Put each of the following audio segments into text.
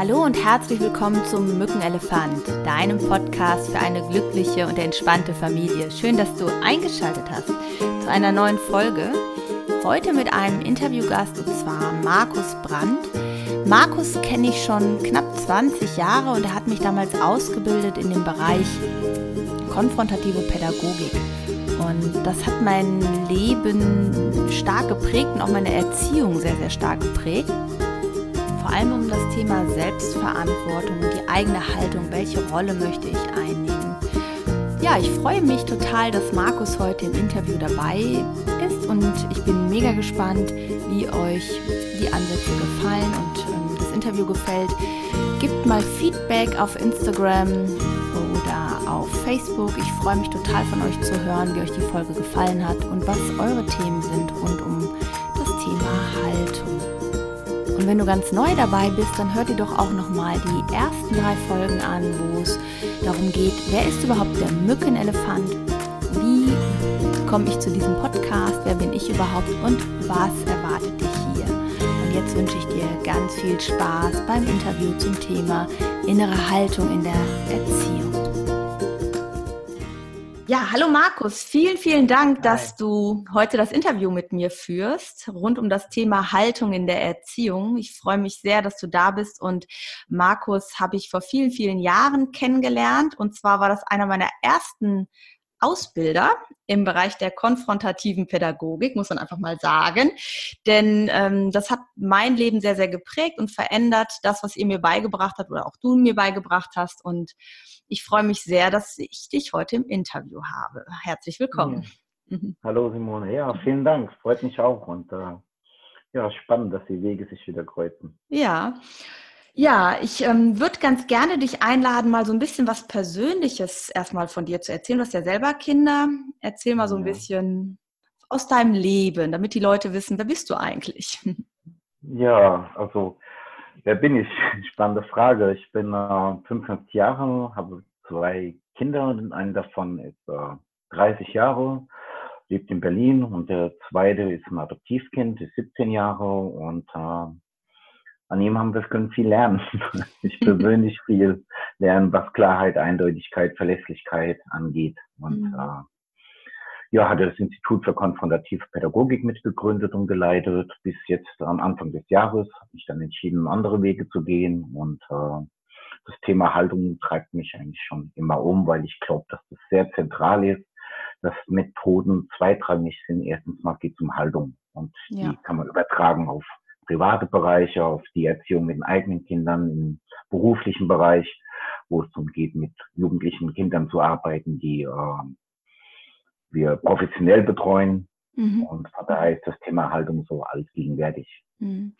Hallo und herzlich willkommen zum Mückenelefant, deinem Podcast für eine glückliche und entspannte Familie. Schön, dass du eingeschaltet hast zu einer neuen Folge. Heute mit einem Interviewgast und zwar Markus Brandt. Markus kenne ich schon knapp 20 Jahre und er hat mich damals ausgebildet in dem Bereich konfrontative Pädagogik. Und das hat mein Leben stark geprägt und auch meine Erziehung sehr, sehr stark geprägt. Allem um das Thema Selbstverantwortung die eigene Haltung. Welche Rolle möchte ich einnehmen? Ja, ich freue mich total, dass Markus heute im Interview dabei ist und ich bin mega gespannt, wie euch die Ansätze gefallen und ähm, das Interview gefällt. Gebt mal Feedback auf Instagram oder auf Facebook. Ich freue mich total von euch zu hören, wie euch die Folge gefallen hat und was eure Themen sind rund um. Und wenn du ganz neu dabei bist, dann hör dir doch auch nochmal die ersten drei Folgen an, wo es darum geht, wer ist überhaupt der Mückenelefant? Wie komme ich zu diesem Podcast? Wer bin ich überhaupt? Und was erwartet dich hier? Und jetzt wünsche ich dir ganz viel Spaß beim Interview zum Thema innere Haltung in der Erziehung. Ja, hallo Markus, vielen, vielen Dank, Hi. dass du heute das Interview mit mir führst rund um das Thema Haltung in der Erziehung. Ich freue mich sehr, dass du da bist und Markus habe ich vor vielen, vielen Jahren kennengelernt und zwar war das einer meiner ersten Ausbilder im Bereich der konfrontativen Pädagogik, muss man einfach mal sagen. Denn ähm, das hat mein Leben sehr, sehr geprägt und verändert, das, was ihr mir beigebracht habt oder auch du mir beigebracht hast. Und ich freue mich sehr, dass ich dich heute im Interview habe. Herzlich willkommen. Mhm. Hallo Simone, ja, vielen Dank. Freut mich auch und äh, ja, spannend, dass die Wege sich wieder kreuzen. Ja. Ja, ich ähm, würde ganz gerne dich einladen, mal so ein bisschen was Persönliches erstmal von dir zu erzählen. Du hast ja selber Kinder. Erzähl mal so ein ja. bisschen aus deinem Leben, damit die Leute wissen, wer bist du eigentlich? Ja, also wer bin ich? Spannende Frage. Ich bin äh, 55 Jahre, habe zwei Kinder, einen davon ist äh, 30 Jahre, lebt in Berlin und der zweite ist ein Adoptivkind, ist 17 Jahre und äh, an ihm haben wir können viel lernen. ich persönlich viel lernen, was Klarheit, Eindeutigkeit, Verlässlichkeit angeht. Und mhm. äh, ja, hatte das Institut für konfrontative Pädagogik mitgegründet und geleitet. Bis jetzt am Anfang des Jahres habe ich dann entschieden, andere Wege zu gehen. Und äh, das Thema Haltung treibt mich eigentlich schon immer um, weil ich glaube, dass das sehr zentral ist, dass Methoden zweitrangig sind. Erstens mal geht es um Haltung und ja. die kann man übertragen auf private Bereiche, auf die Erziehung mit den eigenen Kindern, im beruflichen Bereich, wo es darum geht, mit jugendlichen Kindern zu arbeiten, die äh, wir professionell betreuen. Mhm. Und von daher ist das Thema Haltung so allgegenwärtig. Mhm.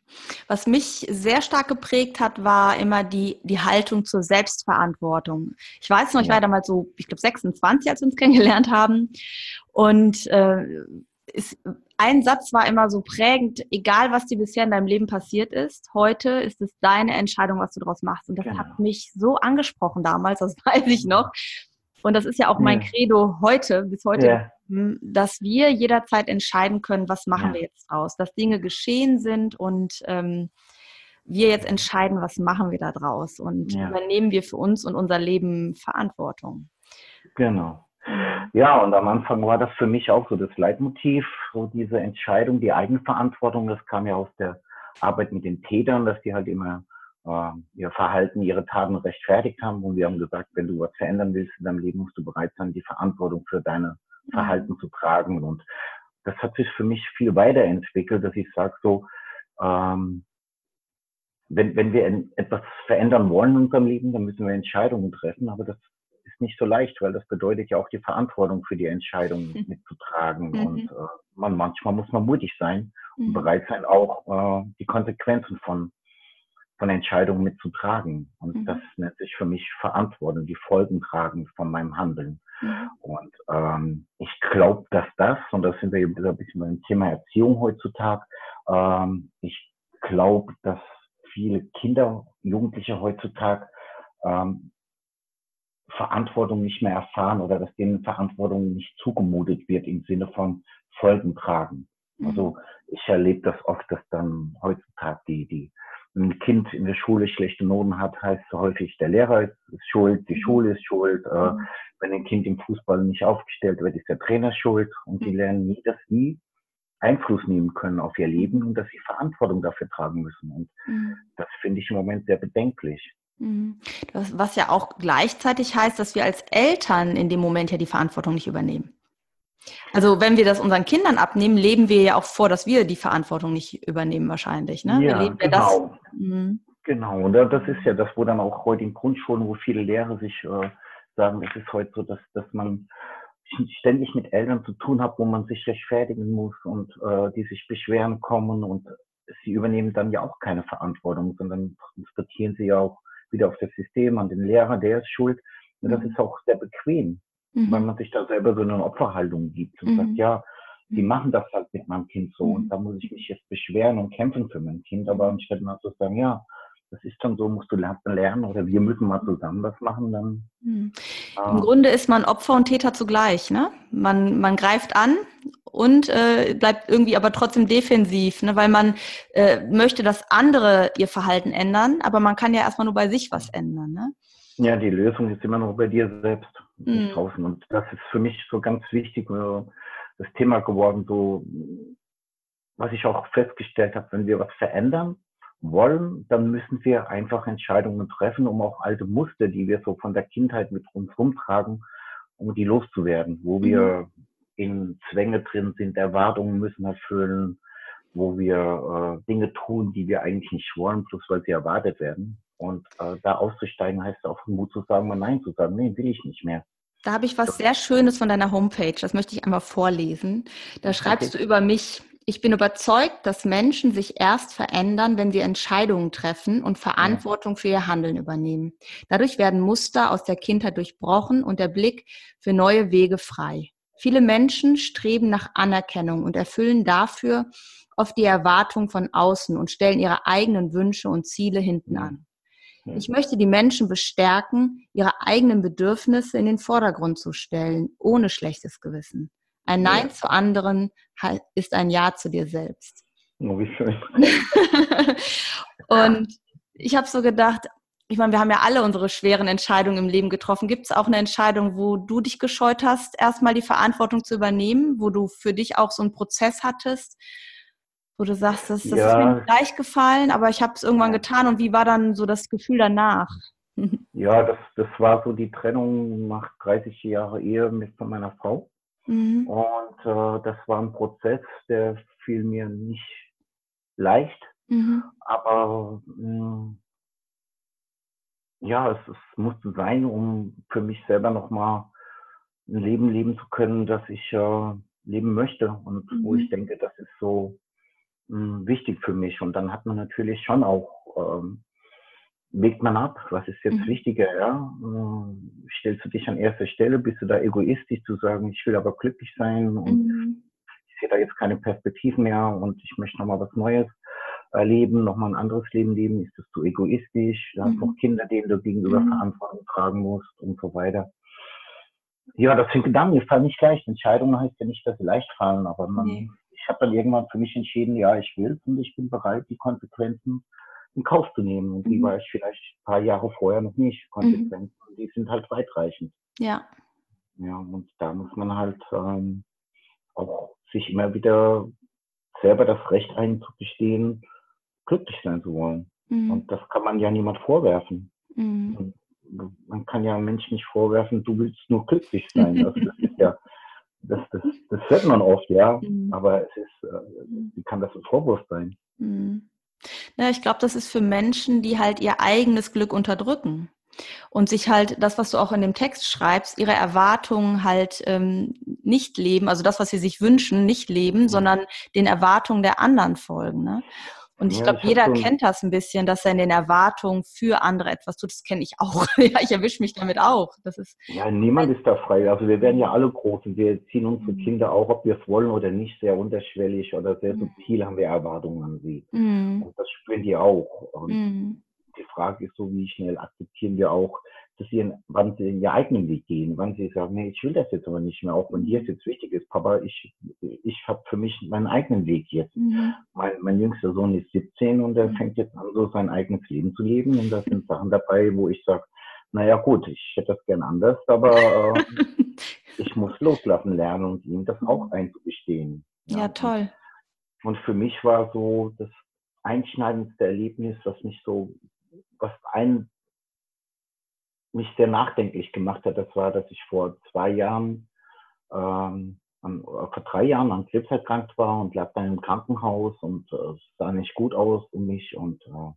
Was mich sehr stark geprägt hat, war immer die, die Haltung zur Selbstverantwortung. Ich weiß noch, ich war damals so, ich glaube 26, als wir uns kennengelernt haben. Und äh, ist, ein Satz war immer so prägend, egal was dir bisher in deinem Leben passiert ist, heute ist es deine Entscheidung, was du daraus machst. Und das genau. hat mich so angesprochen damals, das weiß ich noch. Und das ist ja auch mein Credo heute, bis heute, ja. dass wir jederzeit entscheiden können, was machen ja. wir jetzt draus. Dass Dinge geschehen sind und ähm, wir jetzt entscheiden, was machen wir da draus. Und ja. übernehmen wir für uns und unser Leben Verantwortung. Genau. Ja, und am Anfang war das für mich auch so das Leitmotiv, so diese Entscheidung, die Eigenverantwortung. Das kam ja aus der Arbeit mit den Tätern, dass die halt immer äh, ihr Verhalten, ihre Taten rechtfertigt haben. Und wir haben gesagt, wenn du was verändern willst in deinem Leben, musst du bereit sein, die Verantwortung für deine mhm. Verhalten zu tragen. Und das hat sich für mich viel weiterentwickelt, dass ich sage so, ähm, wenn, wenn wir etwas verändern wollen in unserem Leben, dann müssen wir Entscheidungen treffen, aber das nicht so leicht, weil das bedeutet ja auch die Verantwortung für die Entscheidung mhm. mitzutragen. Mhm. Und äh, man, manchmal muss man mutig sein und mhm. bereit sein, auch äh, die Konsequenzen von, von Entscheidungen mitzutragen. Und mhm. das nennt sich für mich Verantwortung, die Folgen tragen von meinem Handeln. Mhm. Und ähm, ich glaube, dass das, und da sind wir ein bisschen beim Thema Erziehung heutzutage, ähm, ich glaube, dass viele Kinder, Jugendliche heutzutage ähm, Verantwortung nicht mehr erfahren oder dass denen Verantwortung nicht zugemutet wird im Sinne von Folgen tragen. Mhm. Also ich erlebe das oft, dass dann heutzutage die, die ein Kind in der Schule schlechte Noten hat, heißt es häufig, der Lehrer ist, schuld, die mhm. Schule ist schuld. Äh, mhm. wenn ein Kind im Fußball nicht aufgestellt wird, ist der Trainer schuld. Und die lernen nie, dass sie Einfluss nehmen können auf ihr Leben und dass sie Verantwortung dafür tragen müssen. Und mhm. das finde ich im Moment sehr bedenklich. Was ja auch gleichzeitig heißt, dass wir als Eltern in dem Moment ja die Verantwortung nicht übernehmen. Also wenn wir das unseren Kindern abnehmen, leben wir ja auch vor, dass wir die Verantwortung nicht übernehmen wahrscheinlich. Ne? Ja, genau. Mhm. Genau, und das ist ja das, wo dann auch heute in Grundschulen, wo viele Lehrer sich äh, sagen, es ist heute so, dass, dass man ständig mit Eltern zu tun hat, wo man sich rechtfertigen muss und äh, die sich beschweren kommen und sie übernehmen dann ja auch keine Verantwortung, sondern transportieren sie ja auch wieder auf das System, an den Lehrer, der ist schuld. Und das mhm. ist auch sehr bequem mhm. weil man sich da selber so eine Opferhaltung gibt und mhm. sagt, ja, die machen das halt mit meinem Kind so und mhm. da muss ich mich jetzt beschweren und kämpfen für mein Kind, aber anstatt mal zu sagen, ja, das ist dann so, musst du lernen oder wir müssen mal zusammen was machen, dann. Mhm. Äh, Im Grunde ist man Opfer und Täter zugleich, ne? Man, man greift an und äh, bleibt irgendwie aber trotzdem defensiv, ne? weil man äh, möchte, dass andere ihr Verhalten ändern, aber man kann ja erstmal nur bei sich was ändern, ne? Ja, die Lösung ist immer noch bei dir selbst mhm. draußen. Und das ist für mich so ganz wichtig, äh, das Thema geworden, so, was ich auch festgestellt habe, wenn wir was verändern wollen, dann müssen wir einfach Entscheidungen treffen, um auch alte Muster, die wir so von der Kindheit mit uns rumtragen, um die loszuwerden, wo wir mhm. in Zwänge drin sind, Erwartungen müssen erfüllen, wo wir äh, Dinge tun, die wir eigentlich nicht wollen, bloß weil sie erwartet werden. Und äh, da auszusteigen heißt auch Mut zu sagen, mal Nein zu sagen, nee, will ich nicht mehr. Da habe ich was sehr Schönes von deiner Homepage, das möchte ich einmal vorlesen. Da schreibst okay. du über mich, ich bin überzeugt, dass Menschen sich erst verändern, wenn sie Entscheidungen treffen und Verantwortung für ihr Handeln übernehmen. Dadurch werden Muster aus der Kindheit durchbrochen und der Blick für neue Wege frei. Viele Menschen streben nach Anerkennung und erfüllen dafür oft die Erwartung von außen und stellen ihre eigenen Wünsche und Ziele hinten an. Ich möchte die Menschen bestärken, ihre eigenen Bedürfnisse in den Vordergrund zu stellen, ohne schlechtes Gewissen. Ein Nein ja. zu anderen ist ein Ja zu dir selbst. Oh, wie schön. und ich habe so gedacht, ich meine, wir haben ja alle unsere schweren Entscheidungen im Leben getroffen. Gibt es auch eine Entscheidung, wo du dich gescheut hast, erstmal die Verantwortung zu übernehmen, wo du für dich auch so einen Prozess hattest, wo du sagst, das, das ja. ist mir gleich gefallen, aber ich habe es irgendwann getan und wie war dann so das Gefühl danach? Ja, das, das war so die Trennung nach 30 Jahren Ehe mit von meiner Frau. Mhm. Und äh, das war ein Prozess, der fiel mir nicht leicht, mhm. aber mh, mm, ja, es, es musste sein, um für mich selber nochmal ein Leben leben zu können, das ich äh, leben möchte und mhm. wo ich denke, das ist so mh, wichtig für mich. Und dann hat man natürlich schon auch, ähm, wägt man ab, was ist jetzt mhm. wichtiger, ja? Äh, stellst du dich an erster Stelle, bist du da egoistisch zu sagen, ich will aber glücklich sein und mhm. ich sehe da jetzt keine Perspektiven mehr und ich möchte nochmal was Neues erleben, nochmal ein anderes Leben leben, ist das zu egoistisch, du hast mhm. noch Kinder, denen du gegenüber mhm. Verantwortung tragen musst und so weiter. Ja, das sind Gedanken, die fallen nicht leicht. Entscheidungen heißt ja nicht, dass sie leicht fallen, aber man ich habe dann irgendwann für mich entschieden, ja, ich will und ich bin bereit, die Konsequenzen in Kauf zu nehmen. Und die mhm. war ich vielleicht ein paar Jahre vorher noch nicht. Konsequenzen, mhm. die sind halt weitreichend. Ja. Ja, und da muss man halt ähm, auch sich immer wieder selber das Recht einzugestehen, glücklich sein zu wollen. Mhm. Und das kann man ja niemand vorwerfen. Mhm. Man kann ja Menschen nicht vorwerfen, du willst nur glücklich sein. Also das ist ja das, das, das hört man oft, ja, mhm. aber es ist, äh, wie kann das ein Vorwurf sein? Ja, ich glaube, das ist für Menschen, die halt ihr eigenes Glück unterdrücken und sich halt das, was du auch in dem Text schreibst, ihre Erwartungen halt ähm, nicht leben, also das, was sie sich wünschen, nicht leben, mhm. sondern den Erwartungen der anderen folgen. Ne? Und ich ja, glaube, jeder so kennt das ein bisschen, dass er in den Erwartungen für andere etwas tut. Das kenne ich auch. ja, ich erwische mich damit auch. Das ist ja, niemand ist da frei. Also wir werden ja alle groß und wir ziehen unsere mhm. Kinder auch, ob wir es wollen oder nicht, sehr unterschwellig oder sehr mhm. subtil haben wir Erwartungen an sie. Mhm. Und das spüren die auch. Und mhm. die Frage ist so, wie schnell akzeptieren wir auch, dass sie, wann sie in ihr eigenen Weg gehen, wann sie sagen, nee, ich will das jetzt aber nicht mehr, auch wenn dir es jetzt wichtig ist, Papa, ich, ich habe für mich meinen eigenen Weg jetzt. Mhm. Mein, mein jüngster Sohn ist 17 und er mhm. fängt jetzt an, so sein eigenes Leben zu leben und da sind Sachen dabei, wo ich sage, naja gut, ich hätte das gern anders, aber äh, ich muss loslassen lernen und ihm das auch mhm. einzugestehen. Ja, ja toll. Und für mich war so das einschneidendste Erlebnis, was mich so, was ein mich sehr nachdenklich gemacht hat, das war, dass ich vor zwei Jahren, ähm, an, vor drei Jahren an Krebs erkrankt war und lag dann im Krankenhaus und äh, es sah nicht gut aus um mich und äh,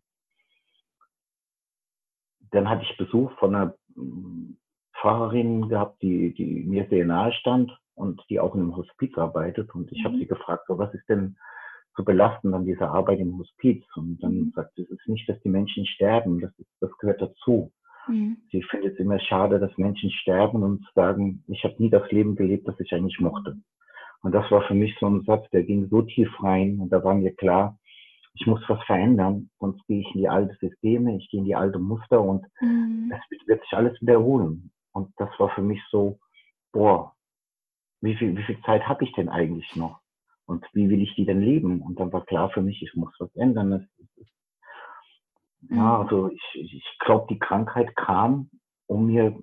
dann hatte ich Besuch von einer mm, Pfarrerin gehabt, die, die mir sehr nahe stand und die auch in einem Hospiz arbeitet und ich mhm. habe sie gefragt, so, was ist denn so belastend an dieser Arbeit im Hospiz? Und dann mhm. sagt sie, es ist nicht, dass die Menschen sterben, das, ist, das gehört dazu. Mhm. Sie findet es immer schade, dass Menschen sterben und sagen, ich habe nie das Leben gelebt, das ich eigentlich mochte. Und das war für mich so ein Satz, der ging so tief rein und da war mir klar, ich muss was verändern, sonst gehe ich in die alte Systeme, ich gehe in die alte Muster und mhm. es wird sich alles wiederholen. Und das war für mich so, boah, wie viel, wie viel Zeit habe ich denn eigentlich noch? Und wie will ich die denn leben? Und dann war klar für mich, ich muss was ändern. Das, ja, mhm. also ich, ich glaube, die Krankheit kam, um mir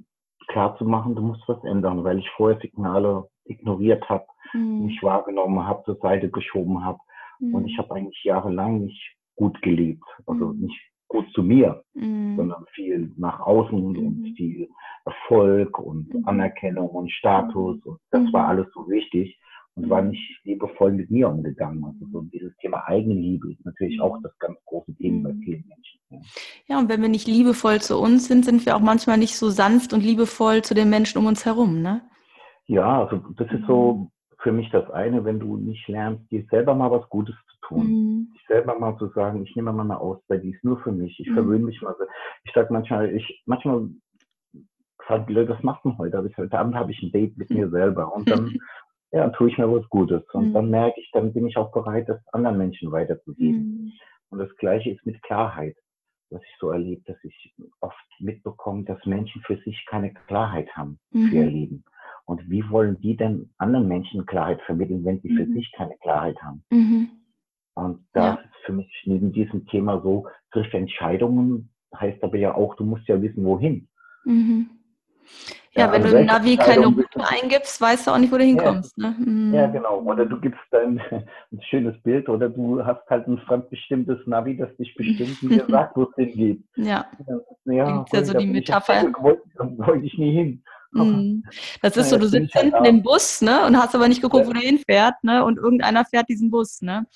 klar zu machen, du musst was ändern, weil ich vorher Signale ignoriert habe, mhm. nicht wahrgenommen habe, zur Seite geschoben habe. Mhm. Und ich habe eigentlich jahrelang nicht gut gelebt. Also mhm. nicht gut zu mir, mhm. sondern viel nach außen und mhm. viel Erfolg und Anerkennung und Status. Und das war alles so wichtig und war nicht liebevoll mit mir umgegangen. Also so dieses Thema Eigenliebe ist natürlich auch das ganz große Thema bei vielen Menschen. Ja. und wenn wir nicht liebevoll zu uns sind, sind wir auch manchmal nicht so sanft und liebevoll zu den Menschen um uns herum, ne? Ja, also das ist so für mich das eine, wenn du nicht lernst, dir selber mal was Gutes zu tun. Mhm. Dich selber mal zu sagen, ich nehme mal eine Auszeit, die ist nur für mich. Ich mhm. verwöhne mich mal. Ich sage manchmal, ich, manchmal sagen die Leute, was machst du heute? Heute Abend habe ich ein Date mit mir selber. Und dann ja, tue ich mir was Gutes. Und mhm. dann merke ich, dann bin ich auch bereit, das anderen Menschen weiterzugeben. Mhm. Und das Gleiche ist mit Klarheit, was ich so erlebe, dass ich oft mitbekomme, dass Menschen für sich keine Klarheit haben mhm. für ihr mhm. Leben. Und wie wollen die denn anderen Menschen Klarheit vermitteln, wenn sie für mhm. sich keine Klarheit haben? Mhm. Und das ja. ist für mich neben diesem Thema so, triff Entscheidungen, heißt aber ja auch, du musst ja wissen, wohin. Mhm. Ja, ja wenn also du im Navi keine Route eingibst, weißt du auch nicht, wo du hinkommst. Ja, ne? mhm. ja genau. Oder du gibst ein, ein, schönes Bild oder du hast halt ein fremdbestimmtes Navi, das dich bestimmt dir sagt, wo es hingeht. Ja. Ja, ja so die Metapher. Wollte, wollte ich nie hin. Mhm. Das ist so, du sitzt halt hinten im Bus, ne, und hast aber nicht geguckt, wo du hinfährt, ne, und irgendeiner fährt diesen Bus, ne.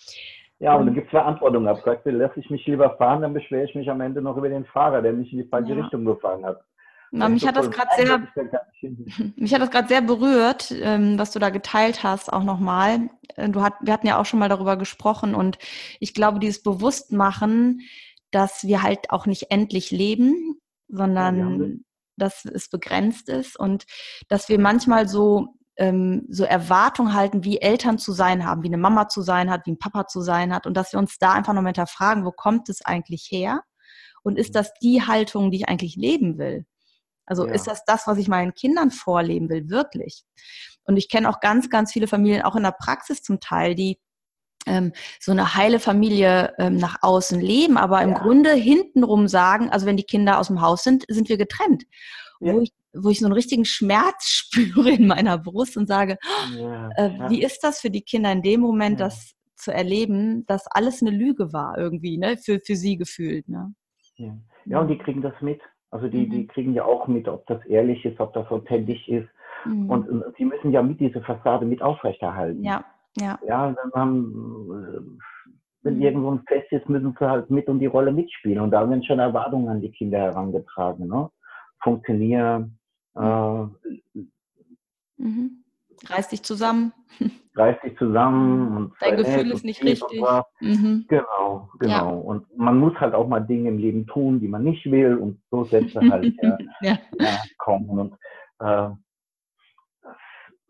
Ja, und dann gibt es Verantwortung ab. Sagst du, lasse ich mich lieber fahren, dann beschwere ich mich am Ende noch über den Fahrer, der mich in die falsche ja. Richtung gefahren hat. Na, mich, hat das sehr, mich hat das gerade sehr berührt, ähm, was du da geteilt hast, auch nochmal. Äh, du hat, wir hatten ja auch schon mal darüber gesprochen und ich glaube, dieses Bewusstmachen, dass wir halt auch nicht endlich leben, sondern dass es begrenzt ist und dass wir manchmal so ähm, so Erwartungen halten, wie Eltern zu sein haben, wie eine Mama zu sein hat, wie ein Papa zu sein hat und dass wir uns da einfach noch mal hinterfragen, wo kommt es eigentlich her? Und ist mhm. das die Haltung, die ich eigentlich leben will? Also ja. ist das das, was ich meinen Kindern vorleben will, wirklich? Und ich kenne auch ganz, ganz viele Familien, auch in der Praxis zum Teil, die ähm, so eine heile Familie ähm, nach außen leben, aber im Grunde hintenrum sagen, also wenn die Kinder aus dem Haus sind, sind wir getrennt. Ja. Wo, ich, wo ich so einen richtigen Schmerz spüre in meiner Brust und sage, ja, äh, wie ist das für die Kinder in dem Moment, das zu erleben, dass alles eine Lüge war irgendwie, ne, für, für sie gefühlt. Ne? Ja. und die kriegen das mit. Also die, mhm. die kriegen ja auch mit, ob das ehrlich ist, ob das authentisch ist. Mhm. Und, und, sie müssen ja mit dieser Fassade mit aufrechterhalten. Ja, ja. Ja, dann haben, wenn mhm. irgendwo ein Fest ist, müssen sie halt mit und die Rolle mitspielen. Und da werden schon Erwartungen an die Kinder herangetragen. Ne? Funktionieren, äh, mhm. Reiß dich zusammen. Reiß dich zusammen. Und Dein Gefühl ist nicht richtig. Mhm. Genau, genau. Ja. Und man muss halt auch mal Dinge im Leben tun, die man nicht will. Und so Sätze halt ja, ja. ja, kommen. Und äh,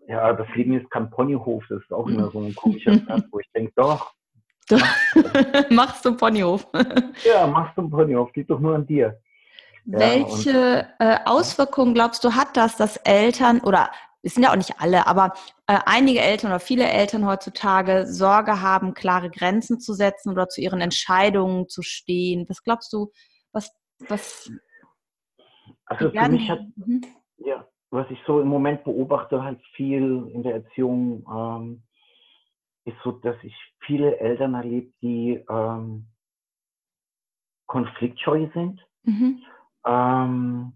ja, das Leben ist kein Ponyhof. Das ist auch immer so ein komischer Satz, wo ich denke, doch. Machst du Ponyhof? ja, machst du Ponyhof. Geht doch nur an dir. Welche äh, Auswirkungen glaubst du hat das, dass Eltern oder es sind ja auch nicht alle, aber äh, einige Eltern oder viele Eltern heutzutage Sorge haben, klare Grenzen zu setzen oder zu ihren Entscheidungen zu stehen. Was glaubst du, was, was also für mich hat, mhm. ja, was ich so im Moment beobachte, halt viel in der Erziehung, ähm, ist so, dass ich viele Eltern erlebe, die ähm, konfliktscheu sind. Mhm. Ähm,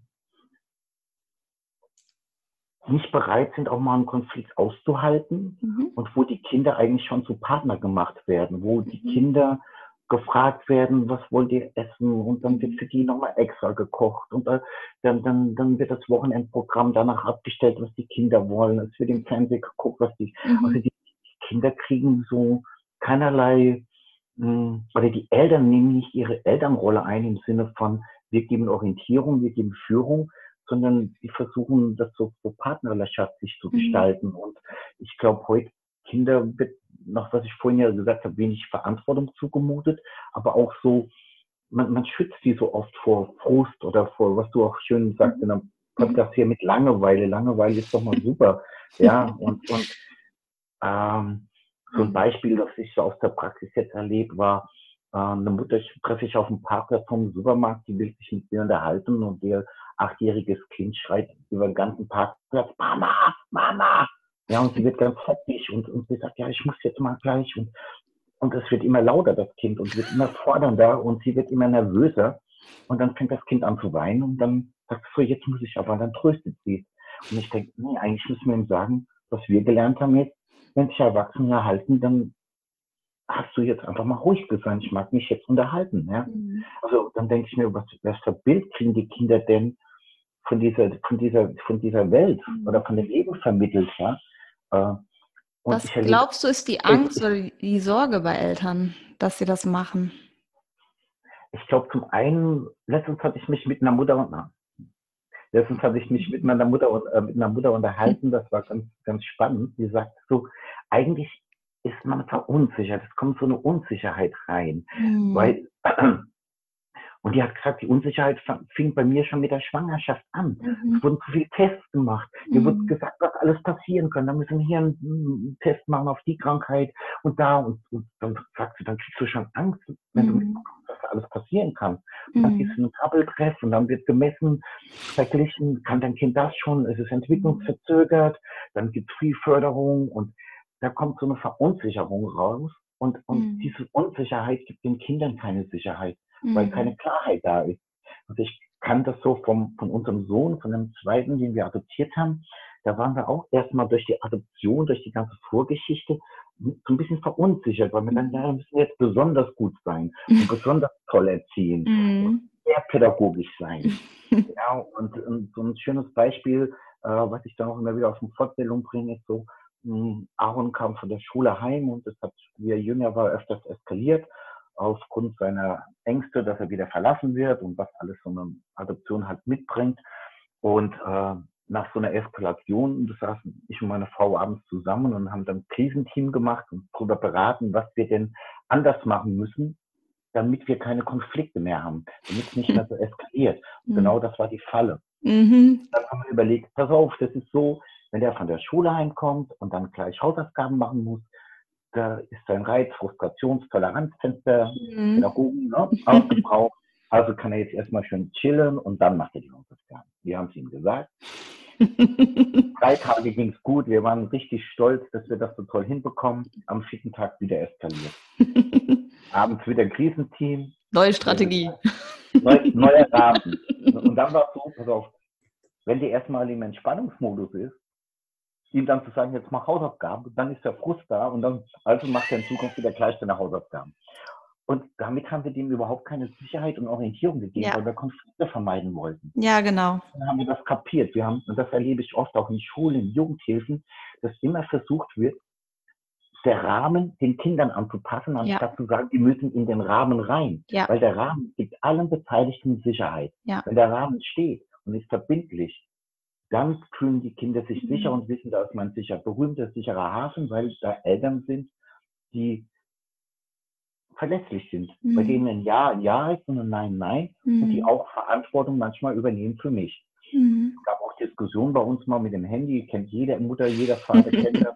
nicht bereit sind, auch mal einen Konflikt auszuhalten mhm. und wo die Kinder eigentlich schon zu Partner gemacht werden, wo die mhm. Kinder gefragt werden, was wollt ihr essen und dann wird für die nochmal extra gekocht und dann, dann, dann wird das Wochenendprogramm danach abgestellt, was die Kinder wollen. Es wird im Fernsehen geguckt, was die, mhm. also die Kinder kriegen so keinerlei, mh, hm, oder die Eltern nehmen nicht ihre Elternrolle ein im Sinne von, wir geben Orientierung, wir geben Führung, sondern die versuchen, das so, so partnerschaftlich zu mhm. gestalten. Und ich glaube, heute Kinder wird noch, was ich vorhin ja gesagt habe, wenig Verantwortung zugemutet, aber auch so, man, man schützt die so oft vor Frust oder vor, was du auch schön sagst mhm. in einem Podcast hier mit Langeweile. Langeweile ist doch mal super. Ja, und, und ähm, so ein mhm. Beispiel, das ich so aus der Praxis jetzt erlebt, war, äh, eine Mutter treffe ich auf dem Parkplatz vom Supermarkt, die will sich mit mir unterhalten und ihr achtjähriges Kind schreit über den ganzen Parkplatz, Mama, Mama. Ja, und sie wird ganz heftig und, und sie sagt, ja, ich muss jetzt mal gleich. Und, und es wird immer lauter, das Kind, und wird immer fordernder und sie wird immer nervöser. Und dann fängt das Kind an zu weinen und dann sagt sie so, jetzt muss ich aber, dann tröstet sie. Und ich denke, nee, eigentlich müssen wir ihm sagen, was wir gelernt haben jetzt, wenn sich Erwachsene halten, dann hast du jetzt einfach mal ruhig gesagt, ich mag mich jetzt unterhalten. Ja? Mhm. Also dann denke ich mir, was, was für Bild kriegen die Kinder denn von dieser, von dieser, von dieser Welt mhm. oder von dem Leben vermittelt? Ja? Äh, was glaubst du, ist die Angst oder die Sorge bei Eltern, dass sie das machen? Ich glaube, zum einen, letztens hatte ich mich mit einer Mutter und letztens hatte ich mich mit meiner Mutter äh, mit einer Mutter unterhalten, das war ganz, ganz spannend. Die sagt so, eigentlich ist man verunsichert, es kommt so eine Unsicherheit rein, mhm. weil und die hat gesagt, die Unsicherheit fing bei mir schon mit der Schwangerschaft an. Mhm. Es wurden zu viele Tests gemacht. Mhm. Mir wurde gesagt, was alles passieren kann. Da müssen wir hier einen Test machen auf die Krankheit und da. Und, und dann sagt sie, dann kriegst du schon Angst, wenn mhm. du mitbekommst, was alles passieren kann. Und dann gehst du in einen Krabbeltreff und dann wird gemessen, verglichen, kann dein Kind das schon, es ist entwicklungsverzögert, dann gibt es Frühförderung und da kommt so eine Verunsicherung raus. Und, und mhm. diese Unsicherheit gibt den Kindern keine Sicherheit mhm. weil keine Klarheit da ist. Und ich kann das so vom, von unserem Sohn, von dem zweiten, den wir adoptiert haben, da waren wir auch erstmal durch die Adoption, durch die ganze Vorgeschichte so ein bisschen verunsichert, weil wir dann, ja, müssen jetzt besonders gut sein und besonders toll erziehen mhm. und sehr pädagogisch sein. ja, und, und, so ein schönes Beispiel, äh, was ich dann auch immer wieder aus der Fortbildung bringe, ist so, mh, hm, Aaron kam von der Schule heim und das hat, wie er jünger war, öfters eskaliert aufgrund seiner Ängste, dass er wieder verlassen wird und was alles so eine Adoption halt mitbringt. Und äh, nach so einer Eskalation, das saßen ich und meine Frau abends zusammen und haben dann ein Krisenteam gemacht und darüber beraten, was wir denn anders machen müssen, damit wir keine Konflikte mehr haben, damit es nicht mehr so eskaliert. Mhm. Genau das war die Falle. Mhm. Dann haben wir überlegt, pass auf, das ist so, wenn der von der Schule heimkommt und dann gleich Hausaufgaben machen muss, da ist sein Reiz, Frustrations-, Toleranzfenster, mhm. Pädagogen ne, aufgebraucht. Also kann er jetzt erstmal schön chillen und dann macht er die Hausaufgaben. Wir haben es ihm gesagt. Drei Tage ging es gut. Wir waren richtig stolz, dass wir das so toll hinbekommen. Am vierten Tag wieder eskaliert. Abends wieder Krisenteam. Neue Strategie. Neu, neuer Rahmen. Und dann war es so, pass auf, wenn die erstmal im Entspannungsmodus ist, ihm dann zu sagen, jetzt mach Hausaufgaben, dann ist der Frust da und dann, also macht er in Zukunft wieder gleich seine Hausaufgaben. Und damit haben wir dem überhaupt keine Sicherheit und Orientierung gegeben, ja. weil wir Konflikte vermeiden wollten. Ja, genau. Dann haben wir das kapiert. Wir haben, und das erlebe ich oft auch in Schulen, in Jugendhilfen, dass immer versucht wird, der Rahmen den Kindern anzupassen, anstatt ja. zu sagen, die müssen in den Rahmen rein. Ja. Weil der Rahmen gibt allen Beteiligten Sicherheit. Ja. Wenn der Rahmen steht und ist verbindlich, dann fühlen die Kinder sich mhm. sicher und wissen, da ist man sicher. Berühmter, sicherer Hafen, weil da Eltern sind, die verlässlich sind, mhm. bei denen ein Ja ein Ja ist und ein Nein Nein mhm. und die auch Verantwortung manchmal übernehmen für mich. Mhm. Es gab auch Diskussionen bei uns mal mit dem Handy, kennt jede Mutter, jeder Vater kennt das.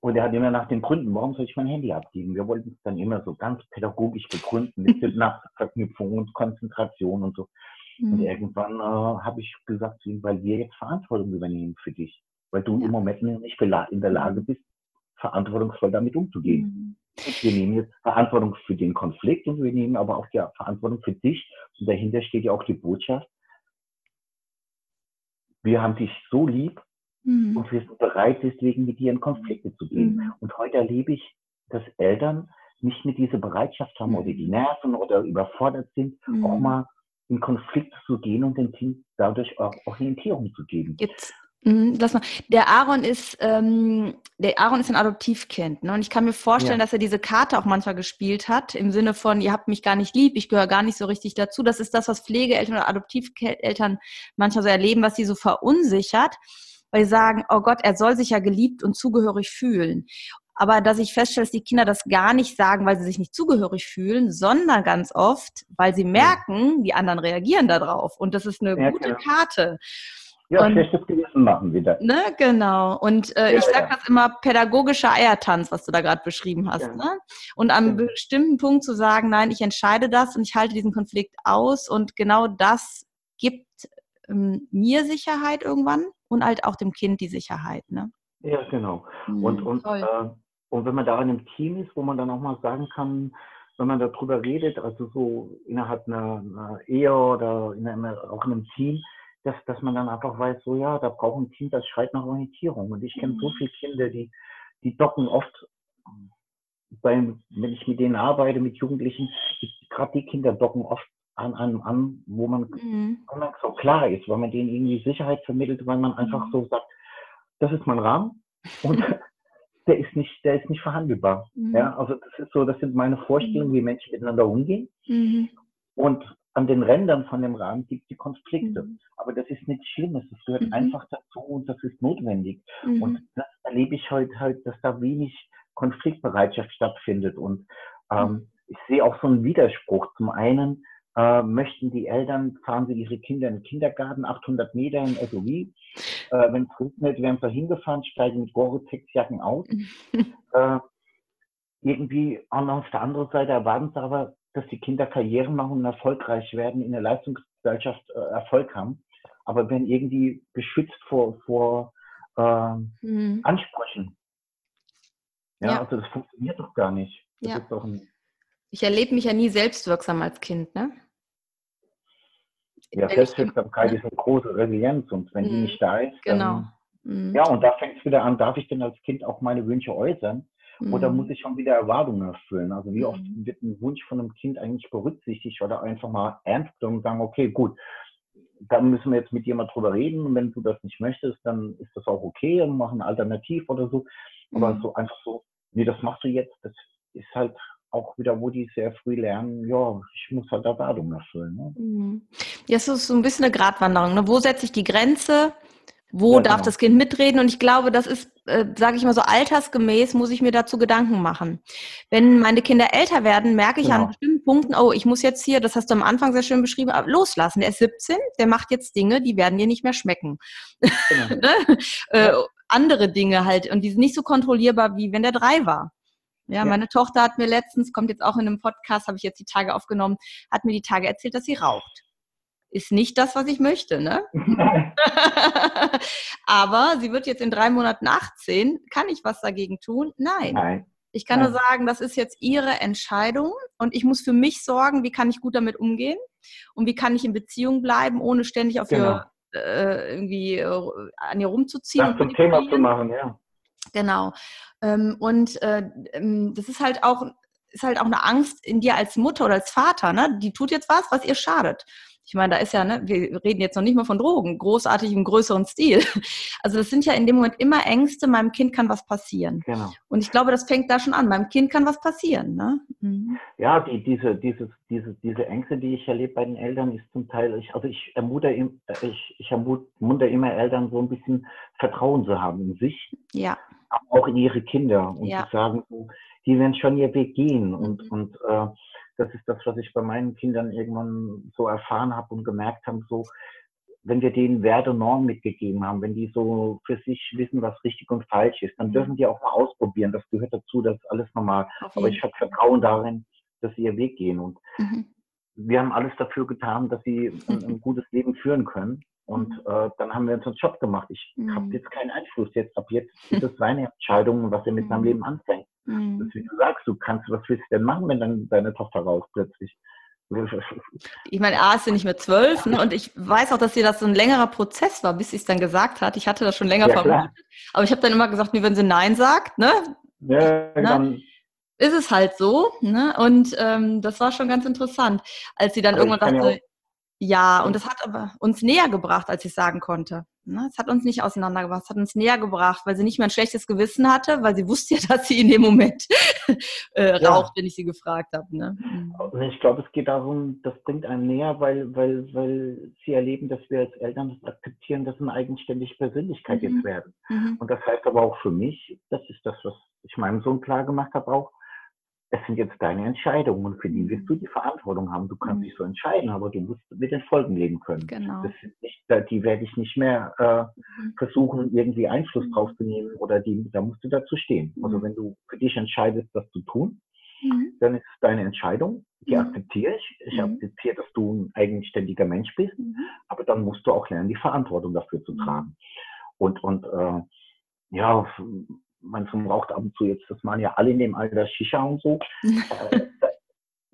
Und er hat immer nach den Gründen, warum soll ich mein Handy abgeben? Wir wollten es dann immer so ganz pädagogisch begründen mit Synapsenverknüpfung und Konzentration und so. Mhm. Und irgendwann äh, habe ich gesagt, weil wir jetzt Verantwortung übernehmen für dich, weil du ja. im Moment nicht in der Lage bist, verantwortungsvoll damit umzugehen. Mhm. Wir nehmen jetzt Verantwortung für den Konflikt und wir nehmen aber auch die Verantwortung für dich. Und dahinter steht ja auch die Botschaft, wir haben dich so lieb mhm. und wir sind bereit, deswegen mit dir in Konflikte zu gehen. Mhm. Und heute erlebe ich, dass Eltern nicht mehr diese Bereitschaft haben mhm. oder die nerven oder überfordert sind, auch mhm. mal in Konflikt zu gehen und dem Kind dadurch auch Orientierung zu geben. Gibt's Mhm, lass mal. Der Aaron ist, ähm, der Aaron ist ein Adoptivkind, ne? Und ich kann mir vorstellen, ja. dass er diese Karte auch manchmal gespielt hat, im Sinne von, ihr habt mich gar nicht lieb, ich gehöre gar nicht so richtig dazu. Das ist das, was Pflegeeltern oder Adoptiveltern manchmal so erleben, was sie so verunsichert, weil sie sagen, oh Gott, er soll sich ja geliebt und zugehörig fühlen. Aber dass ich feststelle, dass die Kinder das gar nicht sagen, weil sie sich nicht zugehörig fühlen, sondern ganz oft, weil sie merken, die anderen reagieren darauf. Und das ist eine ja, gute genau. Karte. Ja, und, schlechtes Gewissen machen wieder. Ne, genau. Und äh, ja, ich sage ja. das immer pädagogischer Eiertanz, was du da gerade beschrieben hast. Ja. Ne? Und am ja. bestimmten Punkt zu sagen, nein, ich entscheide das und ich halte diesen Konflikt aus und genau das gibt ähm, mir Sicherheit irgendwann und halt auch dem Kind die Sicherheit. Ne? Ja, genau. Mhm, und, und, äh, und wenn man da in einem Team ist, wo man dann auch mal sagen kann, wenn man darüber redet, also so innerhalb einer, einer Ehe oder in einem, auch in einem Team, dass, dass man dann einfach weiß, so ja, da braucht ein Kind, das schreit nach Orientierung. Und ich kenne mhm. so viele Kinder, die, die docken oft, beim, wenn ich mit denen arbeite, mit Jugendlichen, gerade die Kinder docken oft an einem an, wo man mhm. so klar ist, weil man denen irgendwie Sicherheit vermittelt, weil man einfach mhm. so sagt, das ist mein Rahmen und der ist nicht, der ist nicht verhandelbar. Mhm. Ja, also das ist so, das sind meine Vorstellungen, mhm. wie Menschen miteinander umgehen. Mhm. Und an den Rändern von dem Rahmen gibt es die Konflikte. Mhm. Aber das ist nichts Schlimmes. Das gehört mhm. einfach dazu und das ist notwendig. Mhm. Und das erlebe ich heute halt, dass da wenig Konfliktbereitschaft stattfindet. Und ähm, ich sehe auch so einen Widerspruch. Zum einen äh, möchten die Eltern, fahren sie ihre Kinder in den Kindergarten, 800 Meter in SUV. Äh, Wenn es regnet, werden sie hingefahren, steigen mit Gore-Tex-Jacken aus. äh, irgendwie, und auf der anderen Seite erwarten sie aber, dass die Kinder Karriere machen und erfolgreich werden, in der Leistungsgesellschaft äh, Erfolg haben, aber werden irgendwie geschützt vor, vor äh, mhm. Ansprüchen. Ja, ja, also das funktioniert doch gar nicht. Ja. ich erlebe mich ja nie selbstwirksam als Kind, ne? Ja, Selbstwirksamkeit ist eine große Resilienz und wenn mhm. die nicht da ist, genau. dann, mhm. ja, und da fängt es wieder an, darf ich denn als Kind auch meine Wünsche äußern? Oder muss mhm. ich schon wieder Erwartungen erfüllen? Also wie oft mhm. wird ein Wunsch von einem Kind eigentlich berücksichtigt oder einfach mal ernst genommen und sagen, okay, gut, dann müssen wir jetzt mit mal drüber reden. Und wenn du das nicht möchtest, dann ist das auch okay und machen Alternativ oder so. Aber mhm. so einfach so, nee, das machst du jetzt, das ist halt auch wieder, wo die sehr früh lernen, ja, ich muss halt Erwartungen erfüllen. Ne? Mhm. Ja, es ist so ein bisschen eine Gratwanderung. Ne? Wo setze ich die Grenze? Wo ja, darf genau. das Kind mitreden? Und ich glaube, das ist, äh, sage ich mal so, altersgemäß muss ich mir dazu Gedanken machen. Wenn meine Kinder älter werden, merke ich genau. an bestimmten Punkten, oh, ich muss jetzt hier, das hast du am Anfang sehr schön beschrieben, loslassen. Der ist 17, der macht jetzt Dinge, die werden dir nicht mehr schmecken. Genau. ne? äh, andere Dinge halt. Und die sind nicht so kontrollierbar, wie wenn der drei war. Ja, ja, meine Tochter hat mir letztens, kommt jetzt auch in einem Podcast, habe ich jetzt die Tage aufgenommen, hat mir die Tage erzählt, dass sie raucht ist nicht das, was ich möchte, ne? Aber sie wird jetzt in drei Monaten 18. Kann ich was dagegen tun? Nein. Nein. Ich kann Nein. nur sagen, das ist jetzt ihre Entscheidung und ich muss für mich sorgen, wie kann ich gut damit umgehen und wie kann ich in Beziehung bleiben, ohne ständig auf genau. ihr äh, irgendwie äh, an ihr rumzuziehen. Das zum Thema zu machen, ja. Genau. Ähm, und äh, ähm, das ist halt auch ist halt auch eine Angst in dir als Mutter oder als Vater, ne? Die tut jetzt was, was ihr schadet. Ich meine, da ist ja, ne, wir reden jetzt noch nicht mal von Drogen, großartig im größeren Stil. Also das sind ja in dem Moment immer Ängste, meinem Kind kann was passieren. Genau. Und ich glaube, das fängt da schon an. Meinem Kind kann was passieren. Ne? Mhm. Ja, die, diese, dieses, diese, diese Ängste, die ich erlebe bei den Eltern, ist zum Teil, ich, also ich ermute, ich, ich ermunter immer Eltern, so ein bisschen Vertrauen zu haben in sich. Ja. Auch in ihre Kinder. Und ja. zu sagen, so, die werden schon ihr Weg gehen. Und, mhm. und äh, das ist das, was ich bei meinen Kindern irgendwann so erfahren habe und gemerkt habe, so, wenn wir denen Werte und Normen mitgegeben haben, wenn die so für sich wissen, was richtig und falsch ist, dann mhm. dürfen die auch mal ausprobieren. Das gehört dazu, das ist alles normal. Aber ich habe Vertrauen darin, dass sie ihr Weg gehen. Und mhm. wir haben alles dafür getan, dass sie ein, ein gutes Leben führen können. Und mhm. äh, dann haben wir uns einen Job gemacht. Ich mhm. habe jetzt keinen Einfluss. Jetzt ab jetzt ist es seine Entscheidung, was er mit seinem mhm. Leben anfängt. Mhm. Das, wie du sagst, du kannst, was willst du denn machen, wenn dann deine Tochter raus plötzlich? Ich meine, A ist sie nicht mehr zwölf ne? und ich weiß auch, dass sie das so ein längerer Prozess war, bis sie es dann gesagt hat. Ich hatte das schon länger ja, vermutet. Aber ich habe dann immer gesagt, wie wenn sie Nein sagt, ne? Ja, ne? dann ist es halt so. Ne? Und ähm, das war schon ganz interessant, als sie dann irgendwann dachte, ja, und das hat aber uns näher gebracht, als ich sagen konnte. Ne? Es hat uns nicht auseinandergebracht, es hat uns näher gebracht, weil sie nicht mehr ein schlechtes Gewissen hatte, weil sie wusste ja, dass sie in dem Moment äh, ja. raucht, wenn ich sie gefragt habe. Ne? Mhm. Ich glaube, es geht darum, das bringt einen näher, weil, weil, weil sie erleben, dass wir als Eltern das akzeptieren, dass eine eigenständige Persönlichkeit mhm. jetzt werden. Mhm. Und das heißt aber auch für mich, das ist das, was ich meinem Sohn klar gemacht habe, auch, es sind jetzt deine Entscheidungen und für die wirst du die Verantwortung haben. Du kannst mhm. dich so entscheiden, aber du musst mit den Folgen leben können. Genau. Nicht, die werde ich nicht mehr äh, mhm. versuchen, irgendwie Einfluss drauf zu nehmen oder die, da musst du dazu stehen. Also mhm. Wenn du für dich entscheidest, das zu tun, mhm. dann ist es deine Entscheidung. Die mhm. akzeptiere ich. Ich mhm. akzeptiere, dass du ein eigenständiger Mensch bist, aber dann musst du auch lernen, die Verantwortung dafür zu tragen. Und, und äh, ja, mein Sohn raucht ab und zu jetzt, das machen ja alle in dem Alter Shisha und so. Äh,